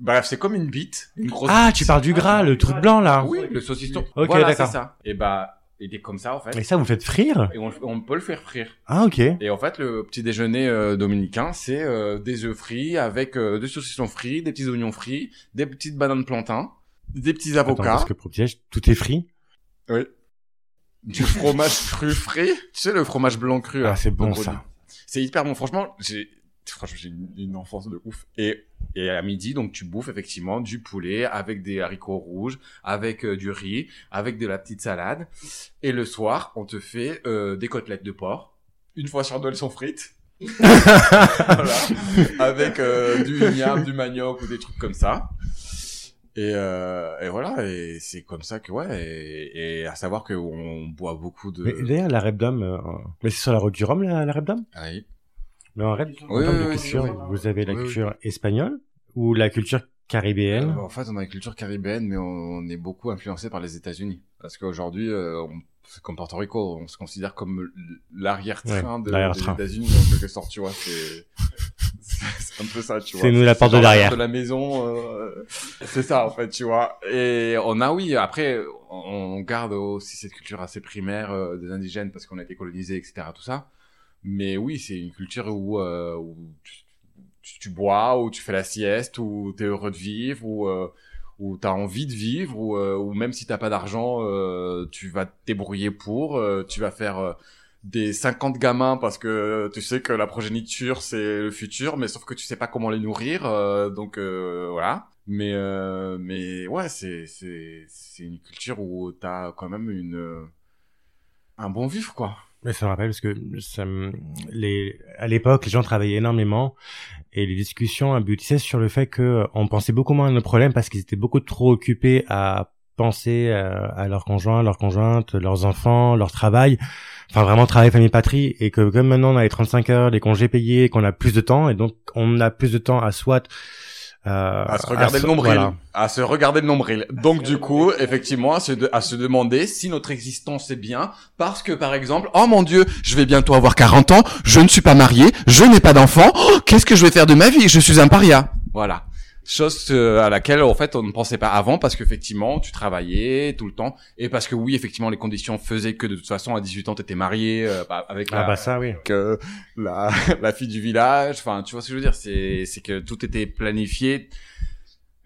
Bref, c'est comme une bite. Une grosse Ah, bite. tu parles du gras, le truc blanc, là Oui, le saucisson. Ok, voilà, d'accord. ça. Et bah, il est comme ça, en fait. Et ça, vous faites frire? Et on, on peut le faire frire. Ah, ok. Et en fait, le petit déjeuner euh, dominicain, c'est euh, des œufs frits avec euh, des saucissons frits, des petits oignons frits, des petites bananes plantains, des petits Attends, avocats, parce que pour petit-déj, tout est frit? oui. Du fromage cru frit. Tu sais, le fromage blanc cru. Ah, là, c'est bon, ça. C'est hyper bon. Franchement, j'ai franchement j'ai une, une enfance de ouf. Et et à midi, donc tu bouffes effectivement du poulet avec des haricots rouges, avec euh, du riz, avec de la petite salade. Et le soir, on te fait euh, des côtelettes de porc. Une fois sur deux, elles sont frites. voilà. Avec euh, du igname, du manioc ou des trucs comme ça. Et, euh, et voilà, et c'est comme ça que ouais, et, et à savoir qu'on boit beaucoup de. Mais D'ailleurs, la Repdom, euh, mais c'est sur la route du Rhum, la, la Repdom Ah oui. Mais en, en Oui, termes oui, de oui, culture, vous avez la Oui, oui. culture espagnole ou la culture caribéenne? Euh, en fait, on a une culture caribéenne, mais on, on est beaucoup influencé par les États-Unis. Parce qu'aujourd'hui, euh, on- c'est comme Porto Rico, on se considère comme l- l'arrière-train Ouais, de, l'arrière-train. des États-Unis, en quelque sorte, tu vois. C'est un peu ça, tu vois. C'est nous la porte de l'arrière. de la maison, euh, c'est ça, en fait, tu vois. Et on a, oui, après, on garde aussi cette culture assez primaire euh, des indigènes parce qu'on a été colonisés, etc., tout ça. Mais oui, c'est une culture où, euh, où tu, bois, où tu fais la sieste, où tu es heureux de vivre, où, euh, où tu as envie de vivre, où, euh, où même si t'as pas d'argent, euh, tu vas te débrouiller pour, euh, tu vas faire euh, des 50 gamins parce que tu sais que la progéniture c'est le futur, mais sauf que tu sais pas comment les nourrir, euh, donc euh, voilà. Mais euh, mais ouais, c'est c'est c'est une culture où t'as quand même une euh, un bon vivre quoi. Mais ça me rappelle parce que ça les, à l'époque, les gens travaillaient énormément et les discussions aboutissaient sur le fait que euh, on pensait beaucoup moins à nos problèmes parce qu'ils étaient beaucoup trop occupés à penser euh, à leurs conjoints, leurs conjointes, leurs enfants, leur travail. Enfin, vraiment travail, famille, patrie. Et que comme maintenant on a les 35 heures, les congés payés, qu'on a plus de temps et donc on a plus de temps à soit euh, à se regarder se- le nombril, voilà. à se regarder le nombril. Donc du coup, effectivement, à se, de- à se demander si notre existence est bien, parce que par exemple, oh mon Dieu, je vais bientôt avoir 40 ans, je ne suis pas marié, je n'ai pas d'enfant, oh, qu'est-ce que je vais faire de ma vie? Je suis un paria. Voilà. Chose euh, à laquelle en fait on ne pensait pas avant parce qu'effectivement tu travaillais tout le temps et parce que oui effectivement les conditions faisaient que de toute façon à 18 ans t'étais marié euh, bah, avec Ah la, bah ça oui. avec, euh, la, la fille du village. Enfin, tu vois ce que je veux dire? C'est c'est que tout était planifié.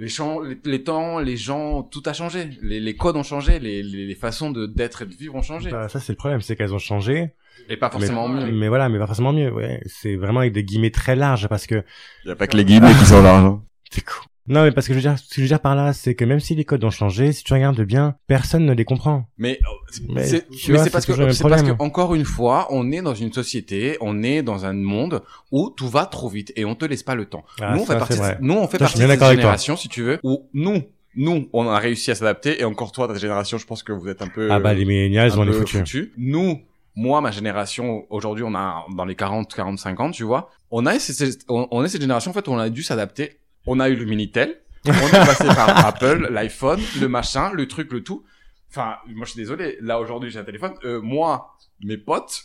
Les, champs, les, les temps, les gens, tout a changé. Les, les codes ont changé. Les, les, les façons de d'être et de vivre ont changé. Bah, ça c'est le problème, c'est qu'elles ont changé. Et pas forcément mais, mieux. mais voilà, mais pas forcément mieux. Ouais, c'est vraiment avec des guillemets très larges parce que Il y a pas que les guillemets qui sont là. C'est. Non, mais parce que je veux dire, ce que je veux dire par là, c'est que même si les codes ont changé, si tu regardes bien, personne ne les comprend. Mais Mais c'est parce que c'est parce que encore une fois, on est dans une société, on est dans un monde où tout va trop vite et on te laisse pas le temps. Ah, nous on ça, fait partie, de- nous on fait partie cette génération, si tu veux, où nous, nous, on a réussi à s'adapter et encore toi, ta génération, je pense que vous êtes un peu ah bah les millennials, un on est foutus. Nous, moi, ma génération, aujourd'hui, on a dans les 40, 45 ans, tu vois, on a cette, on, on est cette génération en fait où on a dû s'adapter. On a eu le Minitel, on est passé par Apple, l'iPhone, le machin, le truc, le tout. Enfin, moi, je suis désolé. Là aujourd'hui, j'ai un téléphone. Euh, moi, mes potes,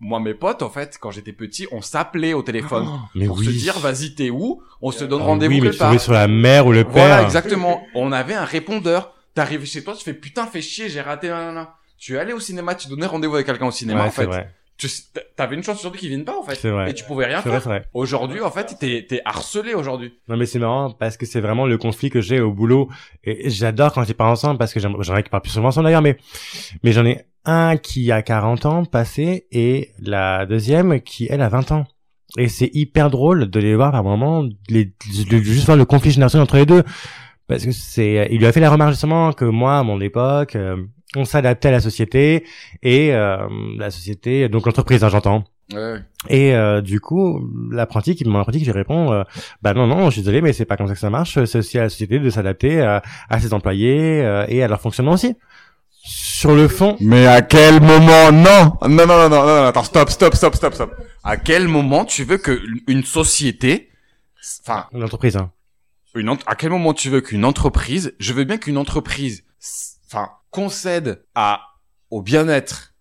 moi, mes potes, en fait, quand j'étais petit, on s'appelait au téléphone Mais pour oui. se dire, vas-y, t'es où? On se donne Ah rendez-vous oui, mais quelque tu sur la mère ou le père. Voilà, exactement. On avait un répondeur. T'arrives chez toi, tu fais putain, fais chier, j'ai raté. nanana. Tu es allé au cinéma, tu donnais rendez-vous avec quelqu'un au cinéma Ouais, en fait. vrai. Tu t'avais une chance aujourd'hui qu'ils viennent pas en fait. C'est vrai. Et tu pouvais rien C'est vrai, faire. c'est vrai. Aujourd'hui en fait, t'es t'es harcelé aujourd'hui. Non mais c'est marrant parce que c'est vraiment le conflit que j'ai au boulot et j'adore quand ils parlent ensemble parce que j'en ai qui parlent plus souvent ensemble d'ailleurs mais mais j'en ai un qui a 40 ans passé et la deuxième qui elle a 20 ans et c'est hyper drôle de les voir par moment les de juste voir le conflit générationnel entre les deux parce que c'est il lui a fait la remarque justement que moi à mon époque euh, on s'adaptait à la société et euh, la société donc l'entreprise hein, j'entends Ouais. et euh, du coup, l'apprenti qui mon apprenti qui lui répond, euh, bah non non, je suis désolé, mais c'est pas comme ça que ça marche. C'est aussi à la société de s'adapter à, à ses employés euh, et à leur fonctionnement aussi. Sur le fond, Mais à quel moment? Non, non, non, non, non, non, non, attends, stop, stop, stop, stop, stop. À quel moment tu veux que une société, enfin, l'entreprise. Hein. une ent- à quel moment tu veux qu'une entreprise, je veux bien qu'une entreprise, enfin, concède à au bien-être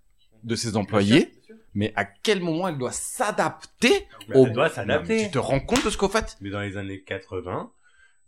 de ses employés, mais à quel moment elle doit s'adapter au Elle doit Tu s'adapter. te rends compte de ce qu'au fait? Mais dans les années 80,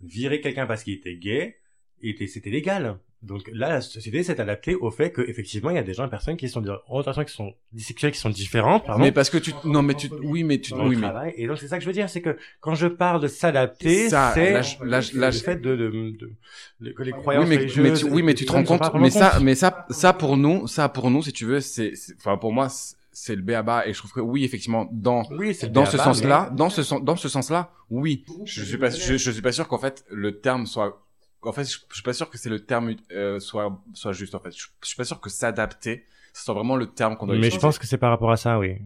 virer quelqu'un parce qu'il était gay, était c'était légal. Donc là, la société s'est adaptée au fait que effectivement, il y a des gens, personnes qui sont orientations qui sont bisexuelles, qui sont différentes, pardon. Mais parce que tu, non, mais tu, oui, mais tu, oui, mais. Et donc c'est ça que je veux dire, c'est que quand je parle de s'adapter, Ça, c'est là, là, là, le fait de, de, de- de- que les oui, croyances mais, religieuses, mais tu, oui, mais tu te rends compte, mais ça, compte. mais ça, ça pour nous, ça pour nous, si tu veux, c'est, enfin pour moi, c'est- le béaba et je trouve que oui, effectivement, dans oui, dans ce béaba, sens-là, dans ce sens, dans ce sens-là, oui. Je suis pas, je, je suis pas sûr qu'en fait le terme soit, en fait, je, je suis pas sûr que c'est le terme euh, soit soit juste en fait. Je, je suis pas sûr que s'adapter, ce soit vraiment le terme qu'on doit mais je utiliser. pense que c'est par rapport à ça, oui.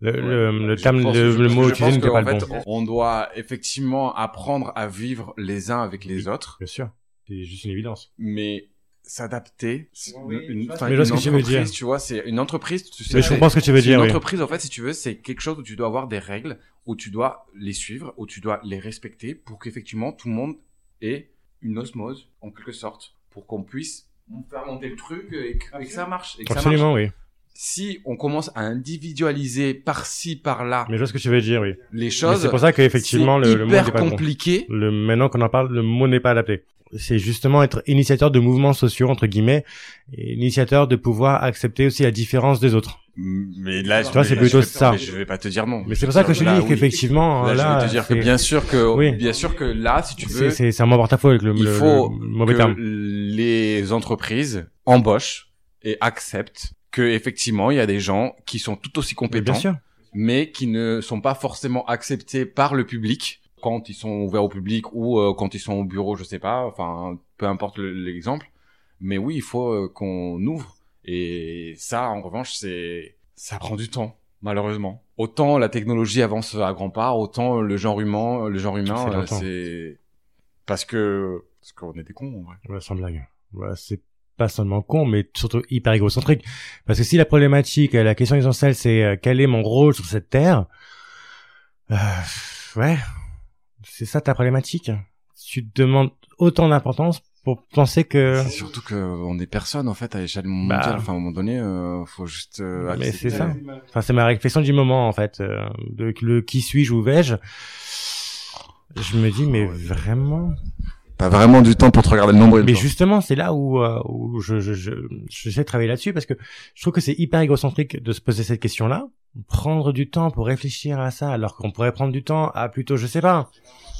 le, le, le terme, pense- le, je- le je mot utilisé n'était pas le fait, bon. On doit effectivement apprendre à vivre les uns avec les autres, Bien sûr. C'est juste une évidence. mais s'adapter. c'est Oui, une- mais je vois une ce que tu veux entreprise, dire. Tu vois, c'est une entreprise. Tu sais, Mais je comprends ce que tu veux dire, Une oui. entreprise, en fait, si tu veux, c'est quelque chose où tu dois avoir des règles, où tu dois les suivre, où tu dois les respecter pour qu'effectivement tout le monde ait une osmose, en quelque sorte, pour qu'on puisse faire monter le truc et que, et que ça marche. Et que ça marche. Absolument, oui. Si on commence à individualiser par-ci, par-là Mais je vois ce que tu veux dire, oui. les choses, c'est pour ça qu'effectivement, le, le mot hyper n'est pas le bon. compliqué. Le, maintenant qu'on en parle, le mot n'est pas adapté. C'est justement être initiateur de mouvements sociaux, entre guillemets, et initiateur de pouvoir accepter aussi la différence des autres. Mais là, Tu vois, c'est plutôt ça. Mais je vais pas te dire non. Mais c'est pour ça que je Là, dis oui. qu'effectivement, Là, là, je vais te dire que bien sûr que, Oui. bien sûr que là, si tu veux, c'est, un mot porte-à-faux avec le, il faut le mauvais que terme. les entreprises embauchent et acceptent que effectivement, il y a des gens qui sont tout aussi Mais compétents, Bien sûr. mais qui ne sont pas forcément acceptés par le public quand ils sont ouverts au public ou euh, quand ils sont au bureau, je sais pas, enfin, peu importe le- l'exemple. Mais oui, il faut euh, qu'on ouvre. Et ça, en revanche, c'est, ça prend du temps, malheureusement. Autant la technologie avance à grands pas, autant le genre humain, le genre humain, C'est euh, c'est parce que parce qu'on est des cons, en vrai. Ouais, sans blague. Ouais, c'est pas seulement con, mais surtout hyper égocentrique. Parce que si la problématique, euh, la question essentielle, c'est euh, quel est mon rôle sur cette terre, euh, ouais, c'est ça ta problématique. Tu te demandes autant d'importance pour penser que... C'est surtout que on est personne en fait à l'échelle Bah. mondiale. Enfin, à un moment donné, euh, faut juste. euh, Mais c'est ça. Enfin, c'est ma réflexion du moment, en fait. euh, de le qui suis-je ou vais-je? Je me dis, mais vraiment... T'as vraiment du temps pour te regarder le nombril. Mais toi. justement, c'est là où, euh, où je, je, je, j'essaie de travailler là-dessus parce que je trouve que c'est hyper égocentrique de se poser cette question-là. Prendre du temps pour réfléchir à ça alors qu'on pourrait prendre du temps à plutôt, je sais pas.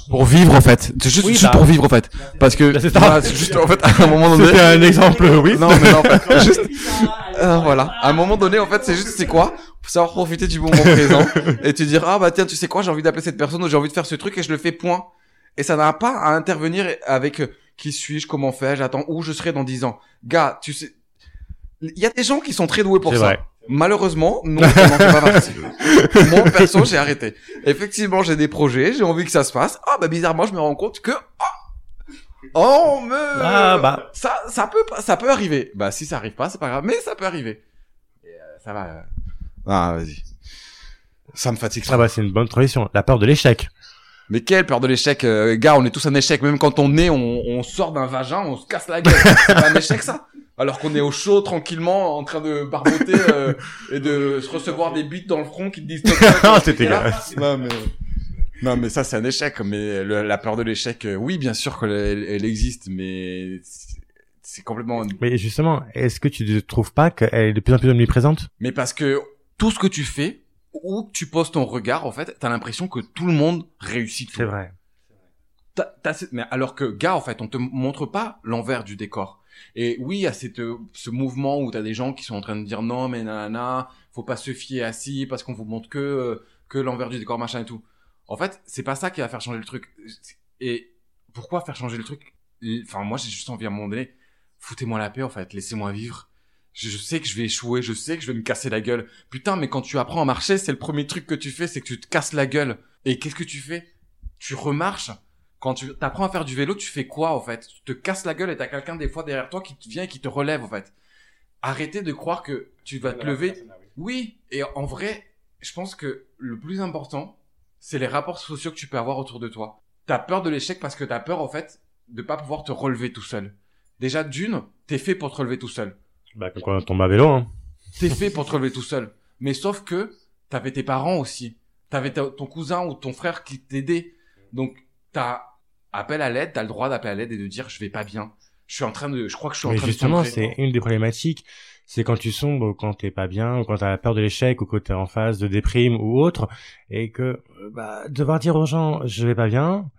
Pour vivre en fait. C'est juste, Oui, juste bah. pour vivre en fait. Parce que Bah, c'est ça. voilà, c'est juste en fait à un moment donné. C'était un exemple, oui. Non mais non, en fait, juste. Euh, voilà. À un moment donné, en fait, c'est juste, c'est quoi? Faut savoir profiter du moment présent et te dire ah bah tiens, tu sais quoi, j'ai envie d'appeler cette personne ou j'ai envie de faire ce truc et je le fais point. Et ça n'a pas à intervenir avec euh, qui suis-je, comment fais-je, attends où je serai dans 10 ans. Gars, tu sais, il y a des gens qui sont très doués pour ça. vrai. Malheureusement, non, on pas partie. Moi, perso, j'ai arrêté. Effectivement, j'ai des projets, j'ai envie que ça se passe. Ah, bah, bizarrement, je me rends compte que, oh, oh, me, Ah, bah. ça, ça peut pas, ça peut arriver. Bah, si ça arrive pas, c'est pas grave, mais ça peut arriver. Et, euh, ça va. euh. Ah, vas-y. Ça me fatigue. Ah bah, c'est une bonne tradition. La peur de l'échec. Mais quelle peur de l'échec, euh, gars, on est tous un échec. Même quand on est, on, on sort d'un vagin, on se casse la gueule. c'est pas un échec, ça. Alors qu'on est au chaud, tranquillement, en train de barboter euh, et de se recevoir des bites dans le front qui te disent. Ah, c'était t'es dégueulasse. Non mais, non mais ça c'est un échec. Mais le- la peur de l'échec, euh, oui, bien sûr qu'elle elle existe, mais c'est complètement. Mais justement, est-ce que tu ne trouves pas qu'elle est de plus en plus omniprésente? Mais parce que tout ce que tu fais, où que tu poses ton regard, en fait, t'as l'impression que tout le monde réussit. C'est vrai. T'as cette- mais alors que gars en fait on te montre pas l'envers du décor. Et oui il y a cette ce mouvement où t'as des gens qui sont en train de dire non mais nanana faut pas se fier à ci parce qu'on vous montre que que l'envers du décor machin et tout. En fait c'est pas ça qui va faire changer le truc. Et pourquoi faire changer le truc? Enfin moi j'ai juste envie à un moment donné foutez-moi la paix en fait. Laissez-moi vivre je, sais que je vais échouer je sais que je vais me casser la gueule putain mais quand tu apprends à marcher c'est le premier truc que tu fais c'est que tu te casses la gueule et qu'est-ce que tu fais? Tu remarches? Quand tu apprends à faire du vélo, tu fais quoi en fait? Tu te casses la gueule et t'as quelqu'un des fois derrière toi qui te vient et qui te relève en fait. Arrêtez de croire que tu vas te lever. Oui, et en vrai, je pense que le plus important, c'est les rapports sociaux que tu peux avoir autour de toi. T'as peur de l'échec parce que t'as peur en fait de pas pouvoir te relever tout seul. Déjà d'une, t'es fait pour te relever tout seul. Bah, comme quand on tombe à vélo, hein. T'es fait pour te relever tout seul. Mais sauf que t'avais tes parents aussi. T'avais ta- ton cousin ou ton frère qui t'aidait. Donc t'as appel à l'aide, t'as le droit d'appeler à l'aide et de dire je vais pas bien. Je suis en train de, je crois que je suis en Mais train justement, de sombrer. c'est une des problématiques. C'est quand tu sombres, quand t'es pas bien, ou quand t'as la peur de l'échec, ou quand t'es en phase de déprime ou autre, et que euh, bah, devoir dire aux gens je vais pas bien,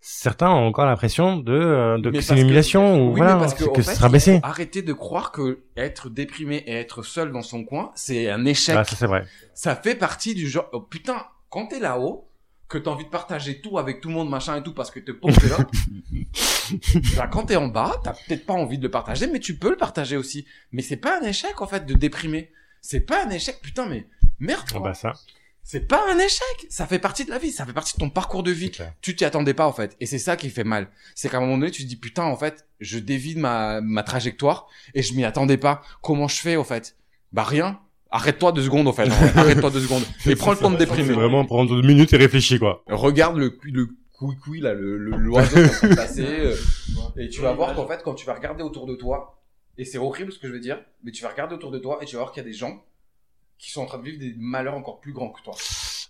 certains ont encore l'impression de, euh, de que c'est une humiliation ou Oui, voilà, parce que, que ce sera baissé. faut Arrêter de croire que être déprimé et être seul dans son coin, c'est un échec. Ah, ça c'est vrai. ça fait partie du genre, oh, putain, quand t'es là-haut, que t'as envie de partager tout avec tout le monde, machin et tout, parce que t'es pauvre, là. bah, quand t'es en bas, t'as peut-être pas envie de le partager, mais tu peux le partager aussi. Mais c'est pas un échec, en fait, de déprimer. C'est pas un échec, putain, mais merde, Ah quoi. bah ça. C'est pas un échec. Ça fait partie de la vie. Ça fait partie de ton parcours de vie. Tu t'y attendais pas, en fait. Et c'est ça qui fait mal. C'est qu'à un moment donné, tu te dis, putain, en fait, je dévie de ma, ma trajectoire et je m'y attendais pas. Comment je fais, en fait? Bah, rien. Arrête-toi deux secondes, en fait. Arrête-toi deux secondes. Et prends le temps de déprimer. vraiment prendre deux minutes et réfléchir, quoi. Regarde le, le couicoui, là, le, le, l'oiseau passer. euh, et tu vas voir qu'en fait, quand tu vas regarder autour de toi, et c'est horrible ce que je veux dire, mais tu vas regarder autour de toi et tu vas voir qu'il y a des gens qui sont en train de vivre des malheurs encore plus grands que toi.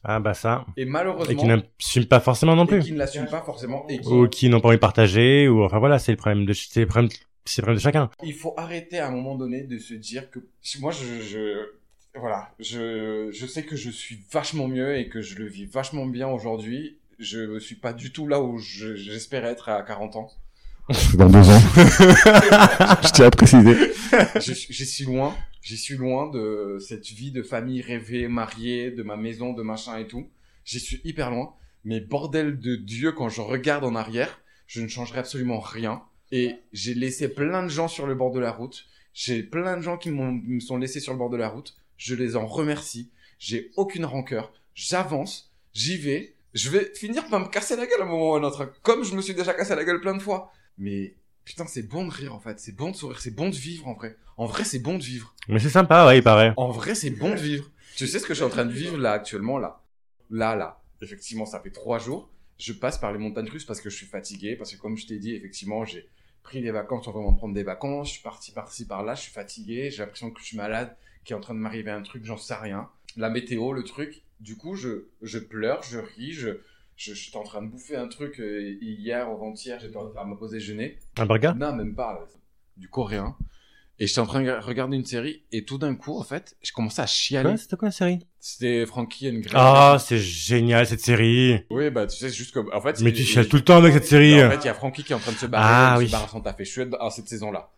Ah, bah ça. Et Et malheureusement, qui n'assument pas forcément non et plus. qui ne l'assument pas forcément, et qui, Ou qui n'ont pas envie de partager, ou enfin voilà, c'est le problème de, c'est le problème, c'est le problème de chacun. il faut arrêter à un moment donné de se dire que moi je, je voilà je je sais que je suis vachement mieux et que je le vis vachement bien aujourd'hui je suis pas du tout là où je- j'espérais être à 40 ans Dans deux ans. je tiens à préciser. je, j'y suis loin j'y suis loin de cette vie de famille rêvée mariée de ma maison de machin et tout. J'y suis hyper loin. Mais bordel de dieu quand je regarde en arrière je ne changerai absolument rien. Et j'ai laissé plein de gens sur le bord de la route. J'ai plein de gens qui me sont laissés sur le bord de la route. Je les en remercie. J'ai aucune rancœur. J'avance. J'y vais. Je vais finir par me casser la gueule à un moment ou à un autre. Comme je me suis déjà cassé la gueule plein de fois. Mais putain c'est bon de rire en fait c'est bon de sourire c'est bon de vivre en vrai en vrai c'est bon de vivre Mais c'est sympa, ouais, il paraît. en vrai, c'est bon de vivre. Tu sais ce que je suis en train de vivre là actuellement là? Là, là. Effectivement, ça fait trois jours. Je passe par les montagnes russes parce que je suis fatigué. Parce que comme je t'ai dit, effectivement, j'ai pris des vacances sans vraiment prendre des vacances. Je suis parti par-ci par-là. Je suis fatigué. J'ai l'impression que je suis malade, qu'il est en train de m'arriver un truc, j'en sais rien. La météo, le truc. Du coup, je, je pleure, je ris, je, je, je suis en train de bouffer un truc euh, hier, avant-hier, j'étais en train de me poser jeûner. Un burger? Non, même pas. euh, Du coréen. Et j'étais en train de regarder une série et tout d'un coup, en fait, j'ai commencé à chialer. Quoi, c'était quoi la série? C'était Frankie and Grace. Ah, c'est génial, cette série. Oui, bah tu sais, c'est juste comme. En fait, Mais il- tu chiales tout le temps avec cette série. En fait, il y a Frankie qui est en train de se barrer. Ah, oui. se barre à son taf. Et je suis dans cette saison-là.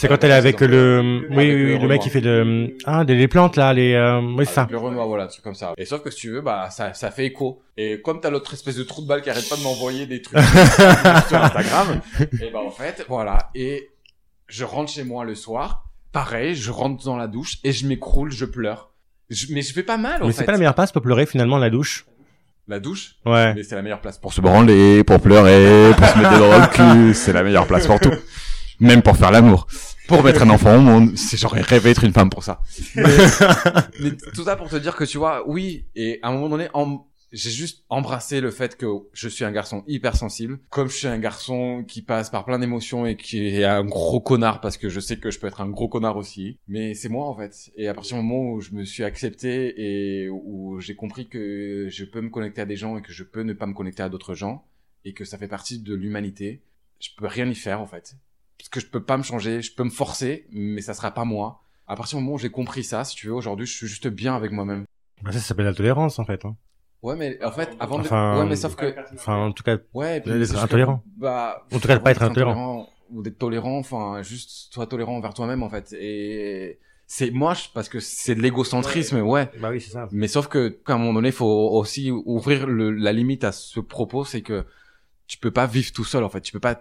C'est quand elle est avec le, oui, Avec oui, le oui, le mec qui fait de, ah, des les plantes, là, les, euh, oui, ça. Le Renoir, voilà, un truc comme ça. Et sauf que si tu veux, bah ça, ça fait écho. Et comme t'as l'autre espèce de trou de balle qui arrête pas de m'envoyer des trucs sur Instagram, et bah en fait, voilà. Et je rentre chez moi le soir. Pareil, je rentre dans la douche et je m'écroule, je pleure. Je- mais je fais pas mal en Mais c'est pas la meilleure place pour pleurer, finalement, la douche. La douche, Ouais. mais c'est la meilleure place pour se branler, pour pleurer, pour se mettre dans le cul, c'est la meilleure place pour tout. Même pour faire l'amour. Pour mettre un enfant au monde, j'aurais rêvé d'être une femme pour ça. Mais tout ça pour te dire que tu vois, oui, et à un moment donné, en- j'ai juste embrassé le fait que je suis un garçon hyper sensible, comme je suis un garçon qui passe par plein d'émotions et qui est un gros connard parce que je sais que je peux être un gros connard aussi. Mais c'est moi en fait. Et à partir du moment où je me suis accepté et où j'ai compris que je peux me connecter à des gens et que je peux ne pas me connecter à d'autres gens et que ça fait partie de l'humanité, je peux rien y faire en fait. Parce que je peux pas me changer, je peux me forcer, mais ça sera pas moi. À partir du moment où j'ai compris ça, si tu veux, aujourd'hui, je suis juste bien avec moi-même. Bah, ça, ça s'appelle la tolérance, en fait. hein. Ouais, mais en fait, avant Enfin, de... Ouais, mais sauf que... Enfin, en tout cas, Ouais, puis juste intolérant. que, Bah... En tout cas, de pas être intolérant. Ou d'être tolérant, enfin, juste sois tolérant envers toi-même, en fait. Et c'est moche parce que c'est de l'égocentrisme, ouais. bah oui, c'est ça. Mais sauf que, qu'à un moment donné, faut aussi ouvrir le, la limite à ce propos, c'est que tu peux pas vivre tout seul, en fait. Tu peux pas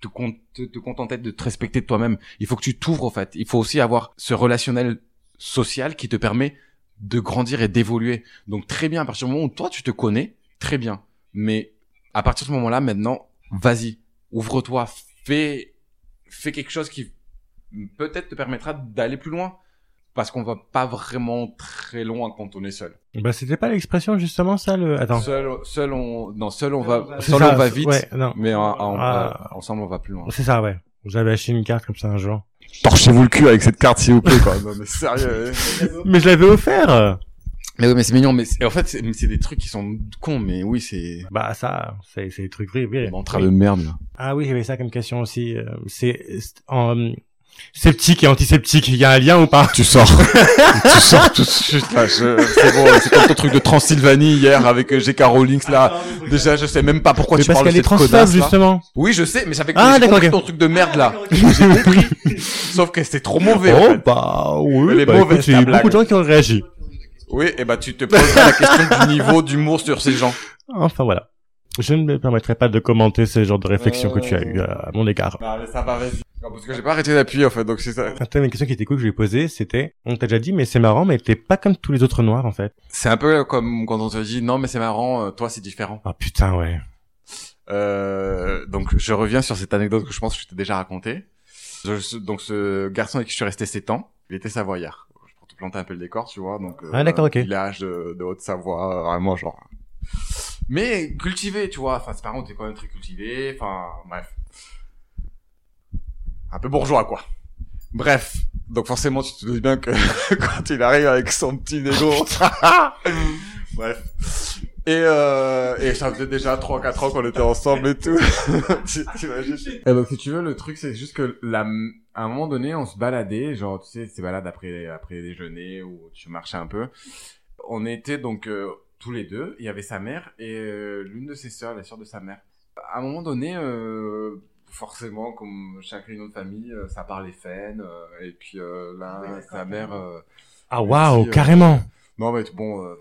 te, te, te contenter de te respecter de toi-même. Il faut que tu t'ouvres, en fait. Il faut aussi avoir ce relationnel social qui te permet de grandir et d'évoluer. Donc, très bien, à partir du moment où toi, tu te connais, très bien. Mais à partir de ce moment-là, maintenant, vas-y, ouvre-toi, fais, fais quelque chose qui peut-être te permettra d'aller plus loin. Parce qu'on va pas vraiment très loin quand on est seul. Bah, c'était pas l'expression, justement, ça, le, attends. Seul, seul on, non, seul on va, seul ça, on va vite, Ouais, non. mais en- en- Ah. euh, ensemble on va plus loin. C'est ça, ouais. J'avais acheté une carte comme ça un jour. Torchez-vous le cul avec cette carte, s'il vous plaît, quoi. non mais sérieux. Mais je l'avais offert! mais oui, mais c'est mignon, mais en fait c'est des trucs qui sont cons, mais oui c'est. Bah, ça, c'est, c'est des trucs vrais, vrais. Mantra de merde. Là. Ah oui, j'avais ça comme question aussi. euh, C'est, en, sceptique et antiseptique, il y a un lien ou pas? Tu sors. tu sors tout de suite, là. Je- C'est bon, c'est comme ton truc de Transylvanie hier avec euh, J.K. Rowling là. Déjà, je sais même pas pourquoi Mais tu parce parles de qu'elle est cette là. justement. Oui, je sais, mais Ah, j'ai d'accord, compris ok. ton truc de merde là. J'ai compris. Sauf que c'est trop mauvais. en Oh, fait. bah, oui. Est bah, mauvaise, écoute, il y a beaucoup de gens qui ont réagi. Oui, et bah tu te poseras la question du niveau d'humour sur ces gens. Enfin, voilà. Je ne me permettrai pas de commenter ce genre de réflexion que tu as eu à mon égard. Non, mais ça vas-y. Non, parce que j'ai pas arrêté d'appuyer, en fait, donc c'est ça. Attends, une question qui était cool que je lui ai posée, c'était, on t'a déjà dit, mais c'est marrant, mais t'es pas comme tous les autres noirs, en fait. C'est un peu comme quand on te dit, non, mais c'est marrant, euh, toi, c'est différent. Ah putain, ouais. Euh, donc, je reviens sur cette anecdote que je pense que je t'ai déjà racontée. Je- donc, ce garçon avec qui je suis resté 7 ans, il était savoyard. Pour te planter un peu le décor, tu vois, donc, euh, Ah, d'accord, ok. village de, de Haute-Savoie, euh, vraiment, genre. Mais cultivé, tu vois. Enfin, ses parents étaient quand même très cultivés. Enfin, bref. Un peu bourgeois, quoi. Bref. Donc forcément, tu te doutes bien que quand il arrive avec son petit négo. bref. Et, euh, et ça faisait déjà 3-4 ans qu'on était ensemble et tout. Tu- T'imagines? Et donc si tu veux, le truc c'est juste que la, à un moment donné, on se baladait, genre tu sais, ces balades après après déjeuner où tu marchais un peu. On était donc euh, tous les deux. Il y avait sa mère et euh, l'une de ses sœurs, la sœur de sa mère. À un moment donné, euh, forcément, comme chacune notre famille, euh, ça parlait euh, et puis euh, là, sa mère. euh, Ah waouh, euh, carrément. non mais bon, euh,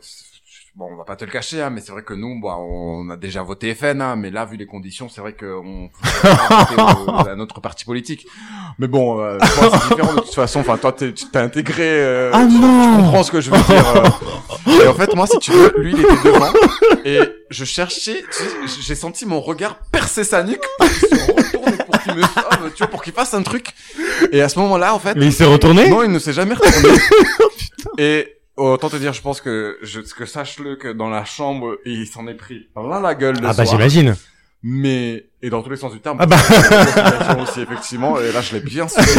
bon, on va pas te le cacher, hein, mais c'est vrai que nous, bon, on a déjà voté FN, hein, mais là, vu les conditions, c'est vrai qu'on à notre parti politique. Mais bon, euh, c'est différent de toute façon. Enfin, toi, t'es- tu t'es intégré. euh, Ah tu, tu non comprends ce que je veux dire. euh. Et en fait, moi, si tu veux, lui, il était devant, et je cherchais. tu sais, J'ai senti mon regard percer sa nuque pour qu'il se retourne, pour qu'il me sauve, tu vois, pour qu'il fasse un truc. Et à ce moment-là, en fait, Mais il s'est retourné non, il ne s'est jamais retourné. Et autant te dire, je pense que je que sache-le que dans la chambre, il s'en est pris plein la gueule le Ah bah j'imagine. Mais et dans tous les sens du terme. Ah bah. aussi effectivement. Et là, je l'ai bien suivi,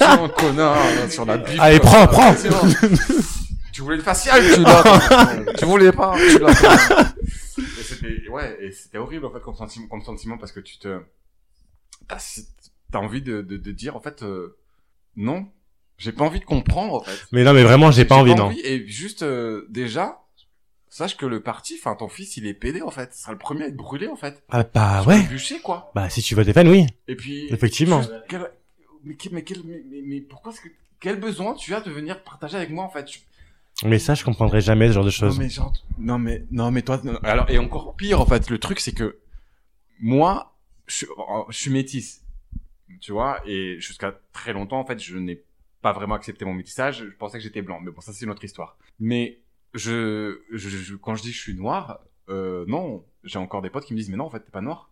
genre mode, connard, sur la bif. Allez, prends, ça. prends. Tu voulais le facial, tu l'as. tu voulais pas, tu l'as. Et c'était ouais, et c'était horrible en fait comme sentiment, comme sentiment parce que tu te t'as t'as envie de, de de dire en fait euh, non, j'ai pas envie de comprendre en fait. Mais non, mais vraiment, j'ai pas envie, non. Et juste euh, déjà, sache que le parti, enfin ton fils, il est pédé en fait. Ce sera le premier à être brûlé en fait. Ah bah Sur le ouais. bûcher quoi. Bah si tu veux fan, oui. Et puis Effectivement. juste, quel- mais, quel- mais, quel- mais, pourquoi est-ce que quel besoin tu as de venir partager avec moi en fait? Je- Mais ça, je comprendrai jamais ce genre de Non choses. mais genre non mais non mais toi non, alors et encore pire en fait le truc c'est que moi je, suis- je suis métisse tu vois et jusqu'à très longtemps en fait je n'ai pas vraiment accepté mon métissage je pensais que j'étais blanc mais bon ça c'est une autre histoire mais je, je, je- quand je dis je suis noir euh, non j'ai encore des potes qui me disent mais non en fait t'es pas noir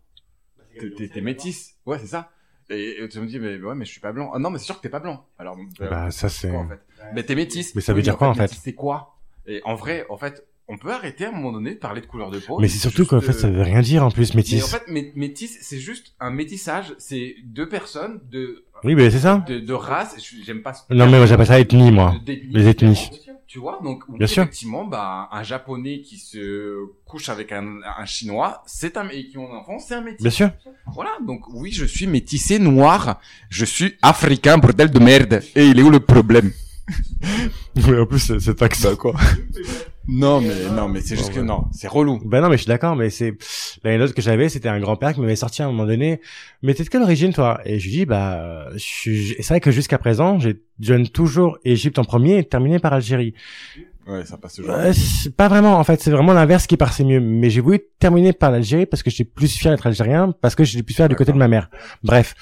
T'es- t'es métisse ouais c'est ça et, et tu me dis mais ouais mais je suis pas blanc ah non mais c'est sûr que t'es pas blanc alors euh, Bah ça c'est. quoi, en fait. Mais t'es métisse. Mais ça veut Oui, dire quoi, en fait C'est quoi? Et en vrai, en fait, on peut arrêter à un moment donné de parler de couleur de peau. Mais c'est surtout qu'en fait, ça euh, veut rien dire en plus, Mais en métis. fait, mé- métisse, c'est juste un métissage. C'est deux personnes de Oui, mais c'est ça. de, de race. J'aime pas. ce Non, mais moi j'appelle ça ethnie, moi. Les ethnies. Tu vois, donc Bien sûr. effectivement, bah, un japonais qui se couche avec un, un chinois, c'est un et qui ont un enfant, c'est un métis. Bien sûr. Voilà, donc oui, je suis métissé noir, je suis africain, bordel de merde. Et il est où le problème? Mais en plus, c'est- cet accent, quoi. Non, mais non, mais c'est juste que non, c'est relou. Ben non, mais je suis d'accord, mais c'est l'anecdote que j'avais, c'était un grand-père qui m'avait sorti à un moment donné. Mais t'es de quelle origine, toi? Et je lui dis, bah, je suis. C'est vrai que jusqu'à présent, j'ai donne toujours Égypte en premier et terminé par Algérie. Ouais, ça passe toujours. Euh, pas vraiment, en fait, c'est vraiment l'inverse qui passait mieux. Mais j'ai voulu terminer par l'Algérie parce que j'étais plus fier d'être algérien, parce que j'étais plus fier du côté de ma mère. Bref.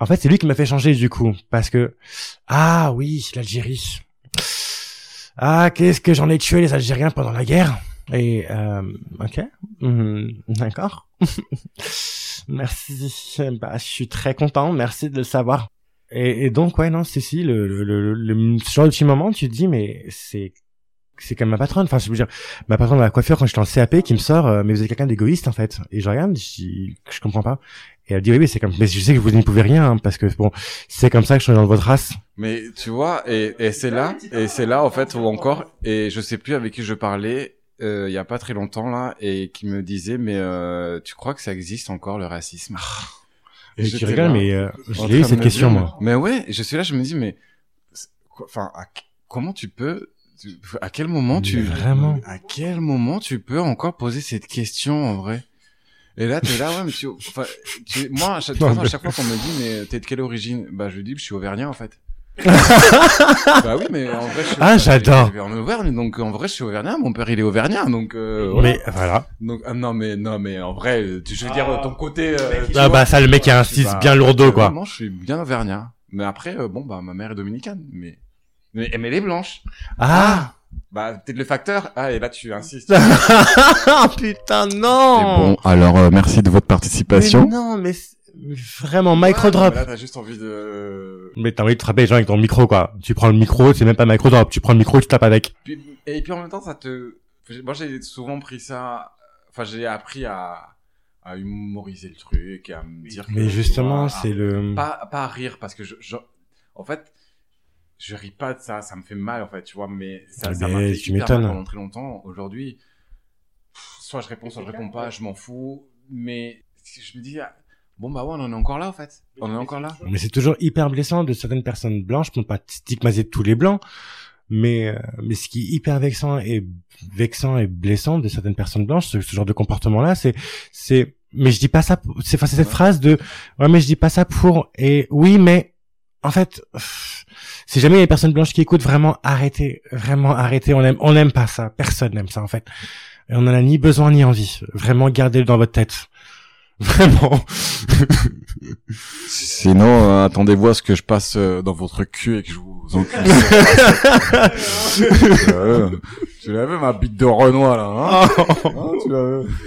En fait, c'est lui qui m'a fait changer du coup, parce que ah oui, l'Algérie. Ah, qu'est-ce que j'en ai tué les Algériens pendant la guerre Et euh, ok, Mhm, d'accord. merci. Bah, je suis très content. Merci de le savoir. Et, donc ouais non, c'est si le, le, le, le, genre de petit moment, tu te dis mais c'est c'est comme ma patronne. Enfin, je veux dire, ma patronne de la coiffure quand j'étais en CAP qui me sort, euh, mais vous êtes quelqu'un d'égoïste en fait. Et je regarde, je je comprends pas. Et elle dit oui, mais c'est comme, mais je sais que vous n'y pouvez rien hein, parce que bon, c'est comme ça que je suis dans votre race. Mais tu vois, et, et c'est là, et c'est là en fait où encore, et je sais plus avec qui je parlais euh, il y a pas très longtemps là, et qui me disait mais euh, tu crois que ça existe encore le racisme? Et j'étais tu rigoles, là, mais euh, je l'ai eu cette question dire, moi. Mais ouais, je suis là, je me dis mais enfin à- comment tu peux à quel moment tu vraiment à quel moment tu peux encore poser cette question en vrai? Et là t'es là ouais mais tu, enfin, tu- moi à chaque, de toute Non, façon, à mais- chaque fois qu'on me dit mais t'es de quelle origine? Bah je lui dis je suis auvergnat en fait bah oui, mais en vrai, je suis, Ah, j'adore. je vais en Auvergne, donc en vrai, je suis auvergnat. Mon père, il est auvergnat, donc. Euh, Mais voilà. Donc ah, non mais non mais en vrai, euh, tu- je veux dire Ah. ton côté. euh, tu Ah vois, bah ça, le mec, il je insiste suis bien lourdeau, quoi. Non, je suis bien auvergnat. Mais après, euh, bon bah ma mère est dominicaine, mais mais, mais elle est blanche. Ah Bah peut-être le facteur. Ah et là tu insistes. Ah putain, non C'est bon. Alors euh, merci de votre Mais participation. non, mais vraiment, micro drop. Là t'as juste envie de. Mais t'as envie de frapper les gens avec ton micro, quoi. Tu prends le micro, c'est même pas micro drop. Tu prends le micro, tu tapes avec. Puis- et puis en même temps ça te. Moi j'ai souvent pris ça. Enfin j'ai appris à à humoriser le truc, et à me dire. que, Mais justement, c'est le... pas pas à rire parce que je, je en fait je ris pas de ça ça me fait mal en fait tu vois mais ça, ça Mais m'a fait m'étonnes. mal pendant très longtemps aujourd'hui soit je réponds soit je réponds pas je m'en fous mais je me dis ah, bon bah ouais on en est encore là en fait on en est encore là Mais c'est toujours hyper blessant de certaines personnes blanches, pour ne pas stigmatiser tous les blancs, mais euh, mais ce qui est hyper vexant et vexant et blessant de certaines personnes blanches, ce, ce genre de comportement-là, c'est c'est mais je dis pas ça, pour- c'est enfin c'est cette Ouais. phrase de ouais mais je dis pas ça pour et oui mais en fait si jamais il y a des personnes blanches qui écoutent vraiment arrêtez vraiment arrêtez on aime on n'aime pas ça. Personne n'aime ça en fait. Et on en a ni besoin ni envie. Vraiment gardez-le dans votre tête. Vraiment. Sinon, euh, attendez-vous à ce que je passe euh, dans votre cul et que je vous encule. Euh, tu l'as vu ma bite de Renoir là, hein Hein, tu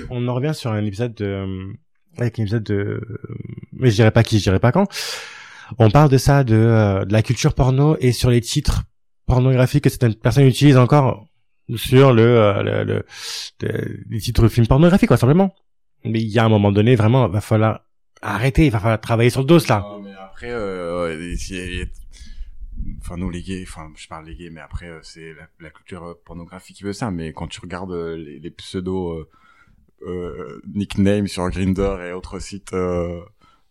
on en revient sur un épisode de avec un épisode de mais je dirais pas qui je dirais pas quand on parle de ça de, euh, de la culture porno et sur les titres pornographiques que certaines personnes utilisent encore sur le, euh, le, le- les titres de films pornographiques quoi simplement mais il y a un moment donné vraiment va falloir arrêter va falloir travailler sur le dos là Non, mais après, euh, enfin nous les gays, enfin je parle les gays, mais après euh, c'est la, culture euh, pornographique qui veut ça. Mais quand tu regardes les, les pseudo euh, nicknames sur Grinder et autres sites, euh,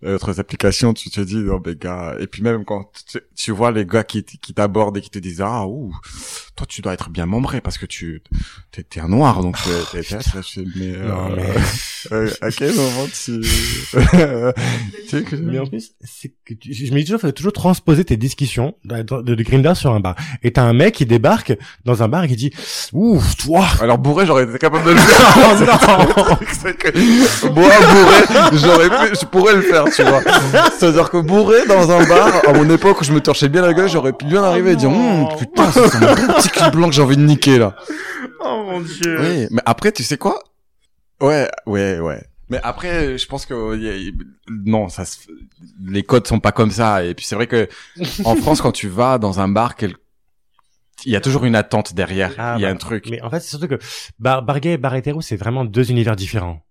autres applications, tu te dis oh mais gars. Et puis même quand tu, tu vois les gars qui, qui t'abordent et qui te disent ah ouh, toi tu dois être bien membré parce que tu t'es t'es un noir donc t'es t'es- t'es- t'es- mais, non euh, mais euh, à quel moment tu tu sais que Mais en plus, c'est que tu- je me dis toujours, faut toujours transposer tes discussions de, de, de Grindr sur un bar. Et t'as un mec qui débarque dans un bar et qui dit, ouf, toi, Alors bourré, j'aurais été capable de le faire. C'est que- Moi, bourré, j'aurais pu, je pourrais le faire, tu vois. C'est-à-dire que bourré dans un bar, à mon époque où je me torchais bien la gueule, j'aurais pu bien arriver et dire, non. Hum, putain, c'est un bon petit cul blanc que j'ai envie de niquer, là. oh mon dieu. Oui, mais après, tu sais quoi? Ouais, ouais, ouais. Mais après, je pense que euh, non, ça se... les codes sont pas comme ça. Et puis c'est vrai que en France, quand tu vas dans un bar, quel... il y a toujours une attente derrière. Ah, il y a bah, un truc. Mais en fait, c'est surtout que bar, bar gay et bar hétéro, c'est vraiment deux univers différents.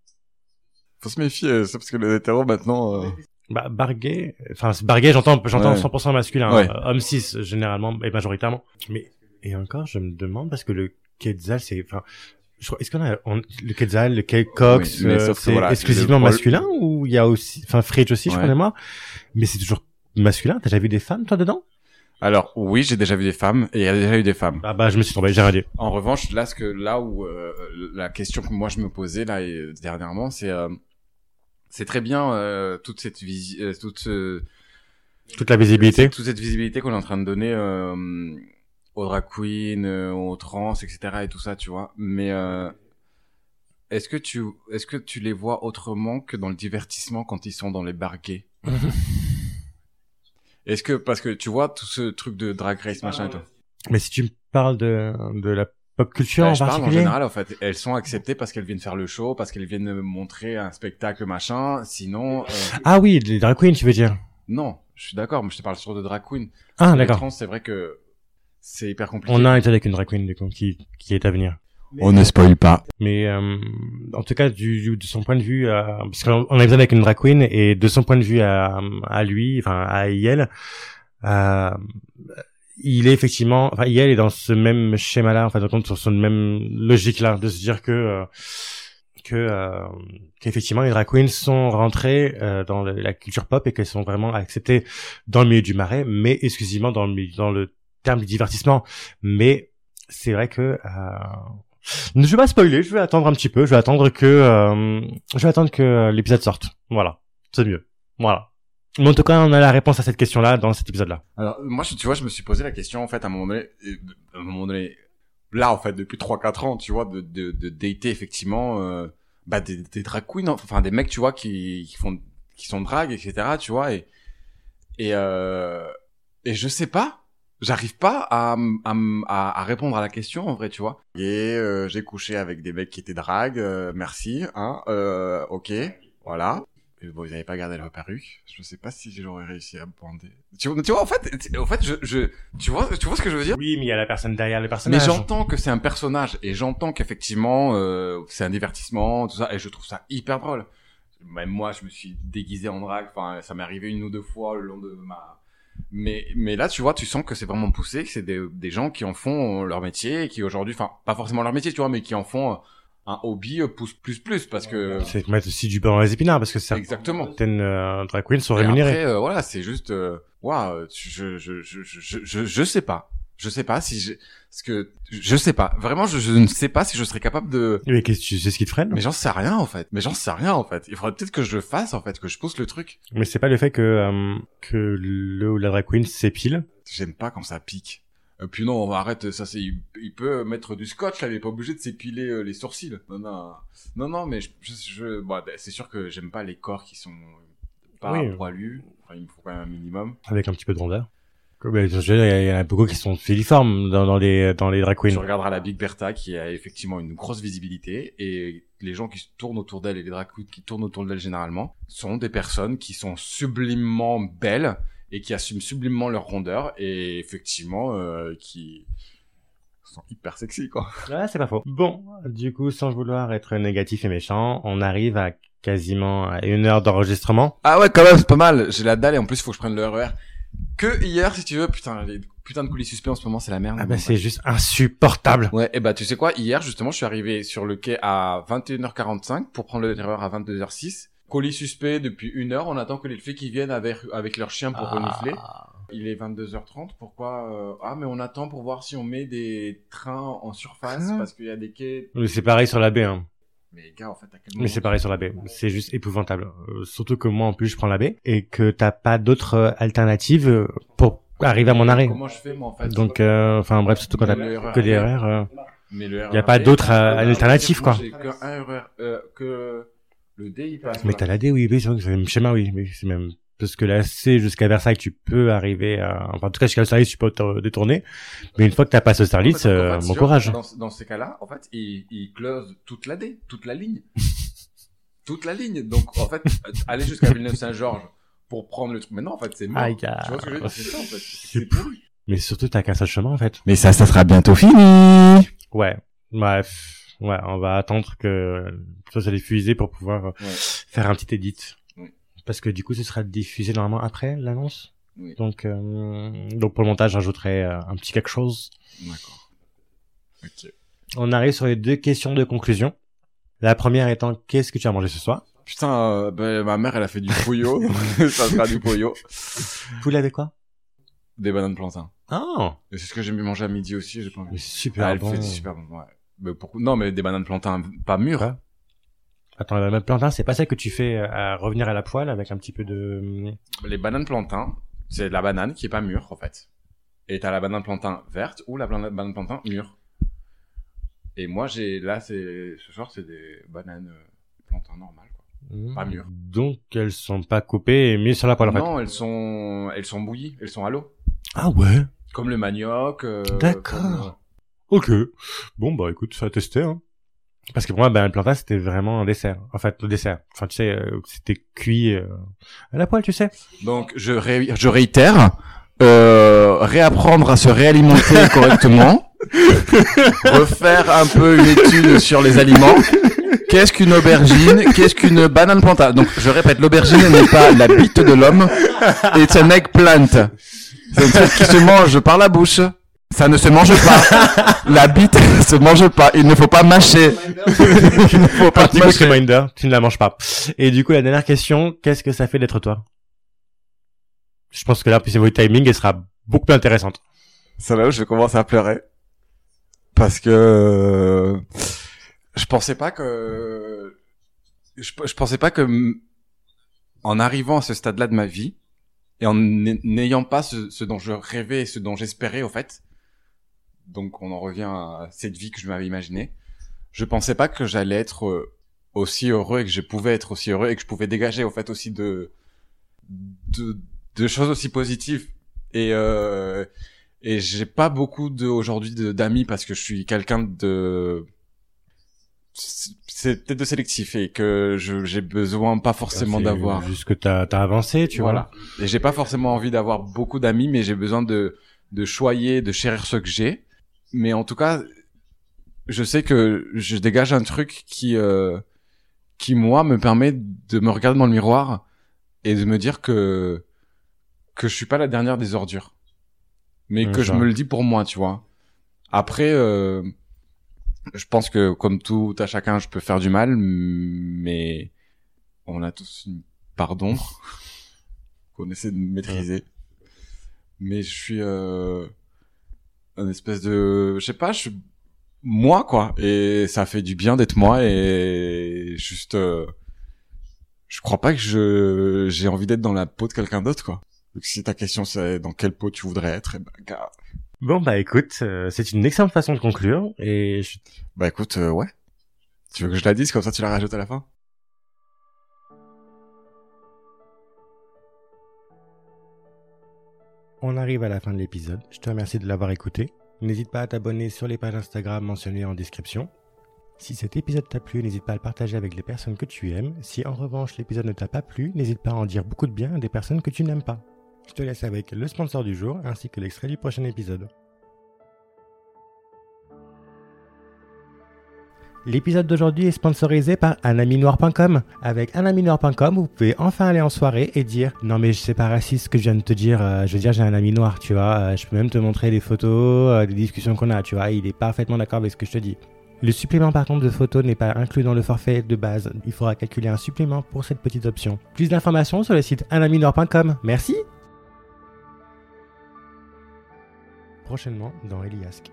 Faut se méfier, euh, c'est parce que les hétéros maintenant. euh, Bah, bar gay, enfin, c'est bar gay, j'entends, j'entends Ouais. 100% masculin, Ouais. hein, homme cis, généralement, et majoritairement. Mais, et encore, je me demande, parce que le quetzal, c'est, enfin, je est-ce qu'on a, on- le quetzal, le cox, Oui, euh, c'est voilà, exclusivement le masculin, ou il y a aussi, enfin, fridge aussi, je Ouais. crois, de moi. Mais c'est toujours masculin. T'as déjà vu des femmes, toi, dedans? Alors oui, j'ai déjà vu des femmes et il y a déjà eu des femmes. Ah bah, je me suis tombé, j'ai rien dit. En revanche, là, ce que là où euh, la question que moi je me posais là et, dernièrement, c'est euh, c'est très bien euh, toute cette visi euh, toute euh, Toute la visibilité. toute cette visibilité qu'on est en train de donner euh, aux drag queens, euh, aux trans, etc. et tout ça, tu vois. Mais euh, est-ce que tu est-ce que tu les vois autrement que dans le divertissement quand ils sont dans les bars gays? Est-ce que parce que tu vois tout ce truc de drag race machin et tout? Mais si tu me parles de, de la pop culture Ouais, en je parle en particulier. général, en fait. Elles sont acceptées parce qu'elles viennent faire le show, parce qu'elles viennent montrer un spectacle, machin. Sinon, euh, Ah oui, les drag queens, tu veux dire. non, je suis d'accord, mais je te parle sur de drag queen. Ah, Les d'accord. trans, c'est vrai que c'est hyper compliqué. On a un épisode avec une drag queen, du coup, qui, qui est à venir. On ne spoil pas. Mais euh, en tout cas, du, du- de son point de vue, euh, parce qu'on on a besoin avec une drag queen et de son point de vue à, à lui, enfin à Yel, euh, il est effectivement, enfin Yel est dans ce même schéma-là, en fait, compte sur même logique-là, de se dire que euh, que euh, qu'effectivement les drag queens sont rentrées euh, dans la culture pop et qu'elles sont vraiment acceptées dans le milieu du marais, mais exclusivement dans le dans le terme du divertissement. Mais c'est vrai que euh, je vais pas spoiler, je vais attendre un petit peu, je vais attendre que euh, je vais attendre que l'épisode sorte. Voilà, c'est mieux. Voilà. Mais en tout cas, on a la réponse à cette question-là dans cet épisode-là. Alors, moi, tu vois, je me suis posé la question, en fait, à un moment donné, euh, à un moment donné, là, en fait, depuis 3-4 ans, tu vois, de, de, dater, effectivement, euh, bah, des, des drag queens, enfin, des mecs, tu vois, qui, font, qui sont drag, etc., tu vois, et, et, euh, et je sais pas, j'arrive pas à, à, répondre à la question, en vrai, tu vois. Et, euh, j'ai couché avec des mecs qui étaient drag, merci, hein, ok, voilà. Et bon, ils n'avaient pas gardé leur perruque. Je sais pas si j'aurais réussi à me bander. Tu vois, tu vois, en fait, tu- en fait, je, je, tu vois, tu vois ce que je veux dire? Oui, mais il y a la personne derrière le Mais personnage. j'entends que c'est un personnage et j'entends qu'effectivement euh, c'est un divertissement tout ça et je trouve ça hyper drôle. Même moi je me suis déguisé en drague, enfin ça m'est arrivé une ou deux fois le long de ma mais mais là tu vois tu sens que c'est vraiment poussé, que c'est des, des gens qui en font leur métier et qui aujourd'hui enfin pas forcément leur métier tu vois mais qui en font un hobby euh, pousse plus plus parce que C'est mettre aussi du beurre dans les épinards parce que exactement. certaines euh, drag queens sont rémunérées. Après, euh, voilà, c'est juste, euh, waouh, je, je, je, je, je, je, je sais pas. Je sais pas si je, parce que, je sais pas. Vraiment, je, je ne sais pas si je serais capable de, Mais qu'est-ce que tu sais ce qui te freine? Mais j'en sais rien, en fait. Mais j'en sais rien, en fait. Il faudrait peut-être que je le fasse, en fait, que je pousse le truc. Mais c'est pas le fait que euh, que le ou la drag queen s'épile. J'aime pas quand ça pique. Euh, puis non, on va arrête, ça c'est, il, il peut mettre du scotch, là, il est pas obligé de s'épiler euh, les sourcils. Non, non, non, non, mais je, je, je- bon, c'est sûr que j'aime pas les corps qui sont pas Oui. poilus. Enfin, il me faut quand même un minimum. avec un petit peu de rondeur. Dire, Il y en a beaucoup qui sont filiformes dans, dans les dans les drag Tu queens. regarderas la Big Bertha qui a effectivement une grosse visibilité et les gens qui se tournent autour d'elle et les drag queens qui tournent autour d'elle généralement sont des personnes qui sont sublimement belles et qui assument sublimement leur rondeur et effectivement euh, qui sont hyper sexy quoi. Ouais, c'est pas faux. Bon, du coup, sans vouloir être négatif et méchant, on arrive à quasiment à une heure d'enregistrement. Ah ouais quand même c'est pas mal. J'ai la dalle et en plus faut que je prenne le RER. Que hier si tu veux putain les putain de coulisses suspects en ce moment c'est la merde. Ah bah c'est juste insupportable. Ouais, et bah tu sais quoi, hier justement, je suis arrivé sur le quai à 21h45 pour prendre le RER à 22h06. Colis suspect depuis une heure, on attend que les filles qui viennent avec, avec leur chien pour renifler. Il est 22h30, pourquoi euh, Ah mais on attend pour voir si on met des trains en surface Ah. parce qu'il y a des quais. Mais c'est pareil sur la baie, hein. Mais gars, en fait, à quel moment Mais c'est pareil sur la baie. C'est juste épouvantable. Euh, surtout que moi, en plus, je prends la baie et que t'as pas d'autres euh, alternatives pour arriver à mon arrêt. Comment je fais moi en fait Donc, euh, enfin bref, surtout quand t'as que des erreurs. euh, Mais le y a pas RER, d'autre, euh, euh, alternative, moi, quoi. J'ai que un RER, euh, que le D il passe. Mais t'as la D, oui, oui, c'est vrai que c'est le même schéma, oui, c'est même parce que la C jusqu'à Versailles, tu peux arriver à, enfin, en tout cas, jusqu'à Austerlitz, tu peux te détourner. Mais une fois que t'as passé Austerlitz, En fait, euh, bon courage. Dans, dans ces cas-là, en fait, il, il close toute la D, toute la ligne. toute la ligne. Donc, en fait, aller jusqu'à Villeneuve-Saint-Georges pour prendre le truc. Mais non, en fait, c'est mort. Aïe, tu vois ce que je veux dire? C'est ça, en fait. C'est C'est pourri. Mais surtout, t'as qu'un seul chemin, en fait. Mais ça, ça sera bientôt fini. Ouais. Bref. Ouais, on va attendre que ça soit diffusé pour pouvoir euh, Ouais. faire un petit edit. Parce que du coup, ce sera diffusé normalement après l'annonce. Oui. Donc, euh, donc pour le montage, j'ajouterai euh, un petit quelque chose. D'accord. Ok. On arrive sur les deux questions de conclusion. La première étant, qu'est-ce que tu as mangé ce soir? Putain, euh, ben, ma mère, elle a fait du pouillot. ça sera du pouillot. Poulet avec quoi? Des bananes plantains. Ah, Et c'est ce que j'ai mangé à midi aussi, j'ai pas envie. super Ah, elle bon. fait super bon, ouais. Mais Non, mais des bananes plantains pas mûres. Quoi Attends, la banane plantain, c'est pas celle que tu fais euh, à revenir à la poêle avec un petit peu de... Les bananes plantains, c'est la banane qui est pas mûre, en fait. Et t'as la banane plantain verte ou la bana- banane plantain mûre. Et moi, j'ai, là, c'est, ce soir, c'est des bananes euh, plantains normales, quoi. Pas mûres. Donc, elles sont pas coupées et mises sur la poêle, en fait. non, elles sont, elles sont bouillies, elles sont à l'eau. Ah ouais Comme le manioc. euh, D'accord. Ok. Bon, bah écoute, ça a testé, hein. Parce que pour moi, ben, le plantain, c'était vraiment un dessert. En fait, le dessert. Enfin, tu sais, euh, c'était cuit euh, à la poêle, tu sais. Donc, je, ré- je réitère, euh, réapprendre à se réalimenter correctement, refaire un peu une étude sur les aliments. Qu'est-ce qu'une aubergine? Qu'est-ce qu'une banane plantain? Donc, je répète, l'aubergine n'est pas la bite de l'homme, it's an eggplant. C'est un truc qui se mange par la bouche. Ça ne se mange pas. La bite ne se mange pas. Il ne faut pas mâcher. Il ne faut pas mâcher. reminder, tu ne la manges pas. Et du coup, la dernière question, qu'est-ce que ça fait d'être toi? Je pense que là, puis votre timing, elle sera beaucoup plus intéressante. C'est là où je vais commencer à pleurer. Parce que je pensais pas que je, je pensais pas que en arrivant à ce stade-là de ma vie, et en n'ayant pas ce, ce, dont je rêvais et ce dont j'espérais au fait, donc on en revient à cette vie que je m'avais imaginée, je pensais pas que j'allais être euh, aussi heureux et que je pouvais être aussi heureux et que je pouvais dégager au fait aussi de de, de choses aussi positives. Et euh, et j'ai pas beaucoup de aujourd'hui d'amis parce que je suis quelqu'un de c'est peut-être de sélectif et que j'ai besoin pas forcément d'avoir juste que t'as as avancé tu voilà. vois et j'ai pas forcément envie d'avoir beaucoup d'amis mais j'ai besoin de de choyer de chérir ce que j'ai mais en tout cas je sais que je dégage un truc qui euh, qui moi me permet de me regarder dans le miroir et de me dire que que je suis pas la dernière des ordures. Mais que je me le dis pour moi tu vois. Après euh, je pense que comme tout à chacun je peux faire du mal mais on a tous une pardon qu'on essaie de maîtriser. Mais je suis euh, un espèce de je sais pas je suis moi quoi. Et ça fait du bien d'être moi et juste euh, je crois pas que je j'ai envie d'être dans la peau de quelqu'un d'autre quoi. Donc si ta question c'est dans quelle peau tu voudrais être eh ben, gars... bon bah écoute euh, c'est une excellente façon de conclure et bah écoute euh, ouais. Tu veux que je la dise comme ça tu la rajoutes à la fin? On arrive à la fin de l'épisode. Je te remercie de l'avoir écouté. N'hésite pas à t'abonner sur les pages Instagram mentionnées en description. Si cet épisode t'a plu, n'hésite pas à le partager avec les personnes que tu aimes. Si en revanche l'épisode ne t'a pas plu, n'hésite pas à en dire beaucoup de bien à des personnes que tu n'aimes pas. Je te laisse avec le sponsor du jour ainsi que l'extrait du prochain épisode. L'épisode d'aujourd'hui est sponsorisé par anaminoir.com. Avec anaminoir.com, vous pouvez enfin aller en soirée et dire non mais c'est pas raciste ce que je viens de te dire. Euh, je veux dire j'ai un ami noir, tu vois. Euh, je peux même te montrer des photos, euh, des discussions qu'on a, tu vois. Il est parfaitement d'accord avec ce que je te dis. Le supplément par contre de photos n'est pas inclus dans le forfait de base. Il faudra calculer un supplément pour cette petite option. Plus d'informations sur le site anaminoir.com. Merci. Prochainement dans Eliasque.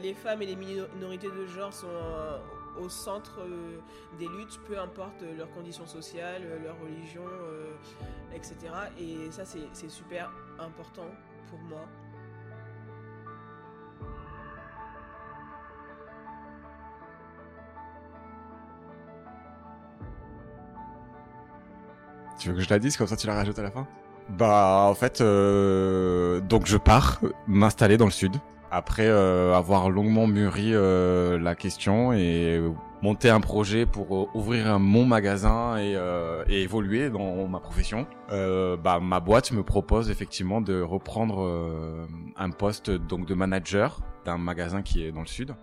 Les femmes et les minorités de genre sont euh, au centre euh, des luttes, peu importe leurs conditions sociales, leur religion, euh, etc. Et ça, c'est super important pour moi. Tu veux que je la dise comme ça tu la rajoutes à la fin? Bah en fait, donc je pars m'installer dans le sud après euh, avoir longuement mûri euh, la question et monter un projet pour euh, ouvrir mon magasin et, et, évoluer dans ma profession, bah, ma boîte me propose effectivement de reprendre un poste donc de manager d'un magasin qui est dans le sud.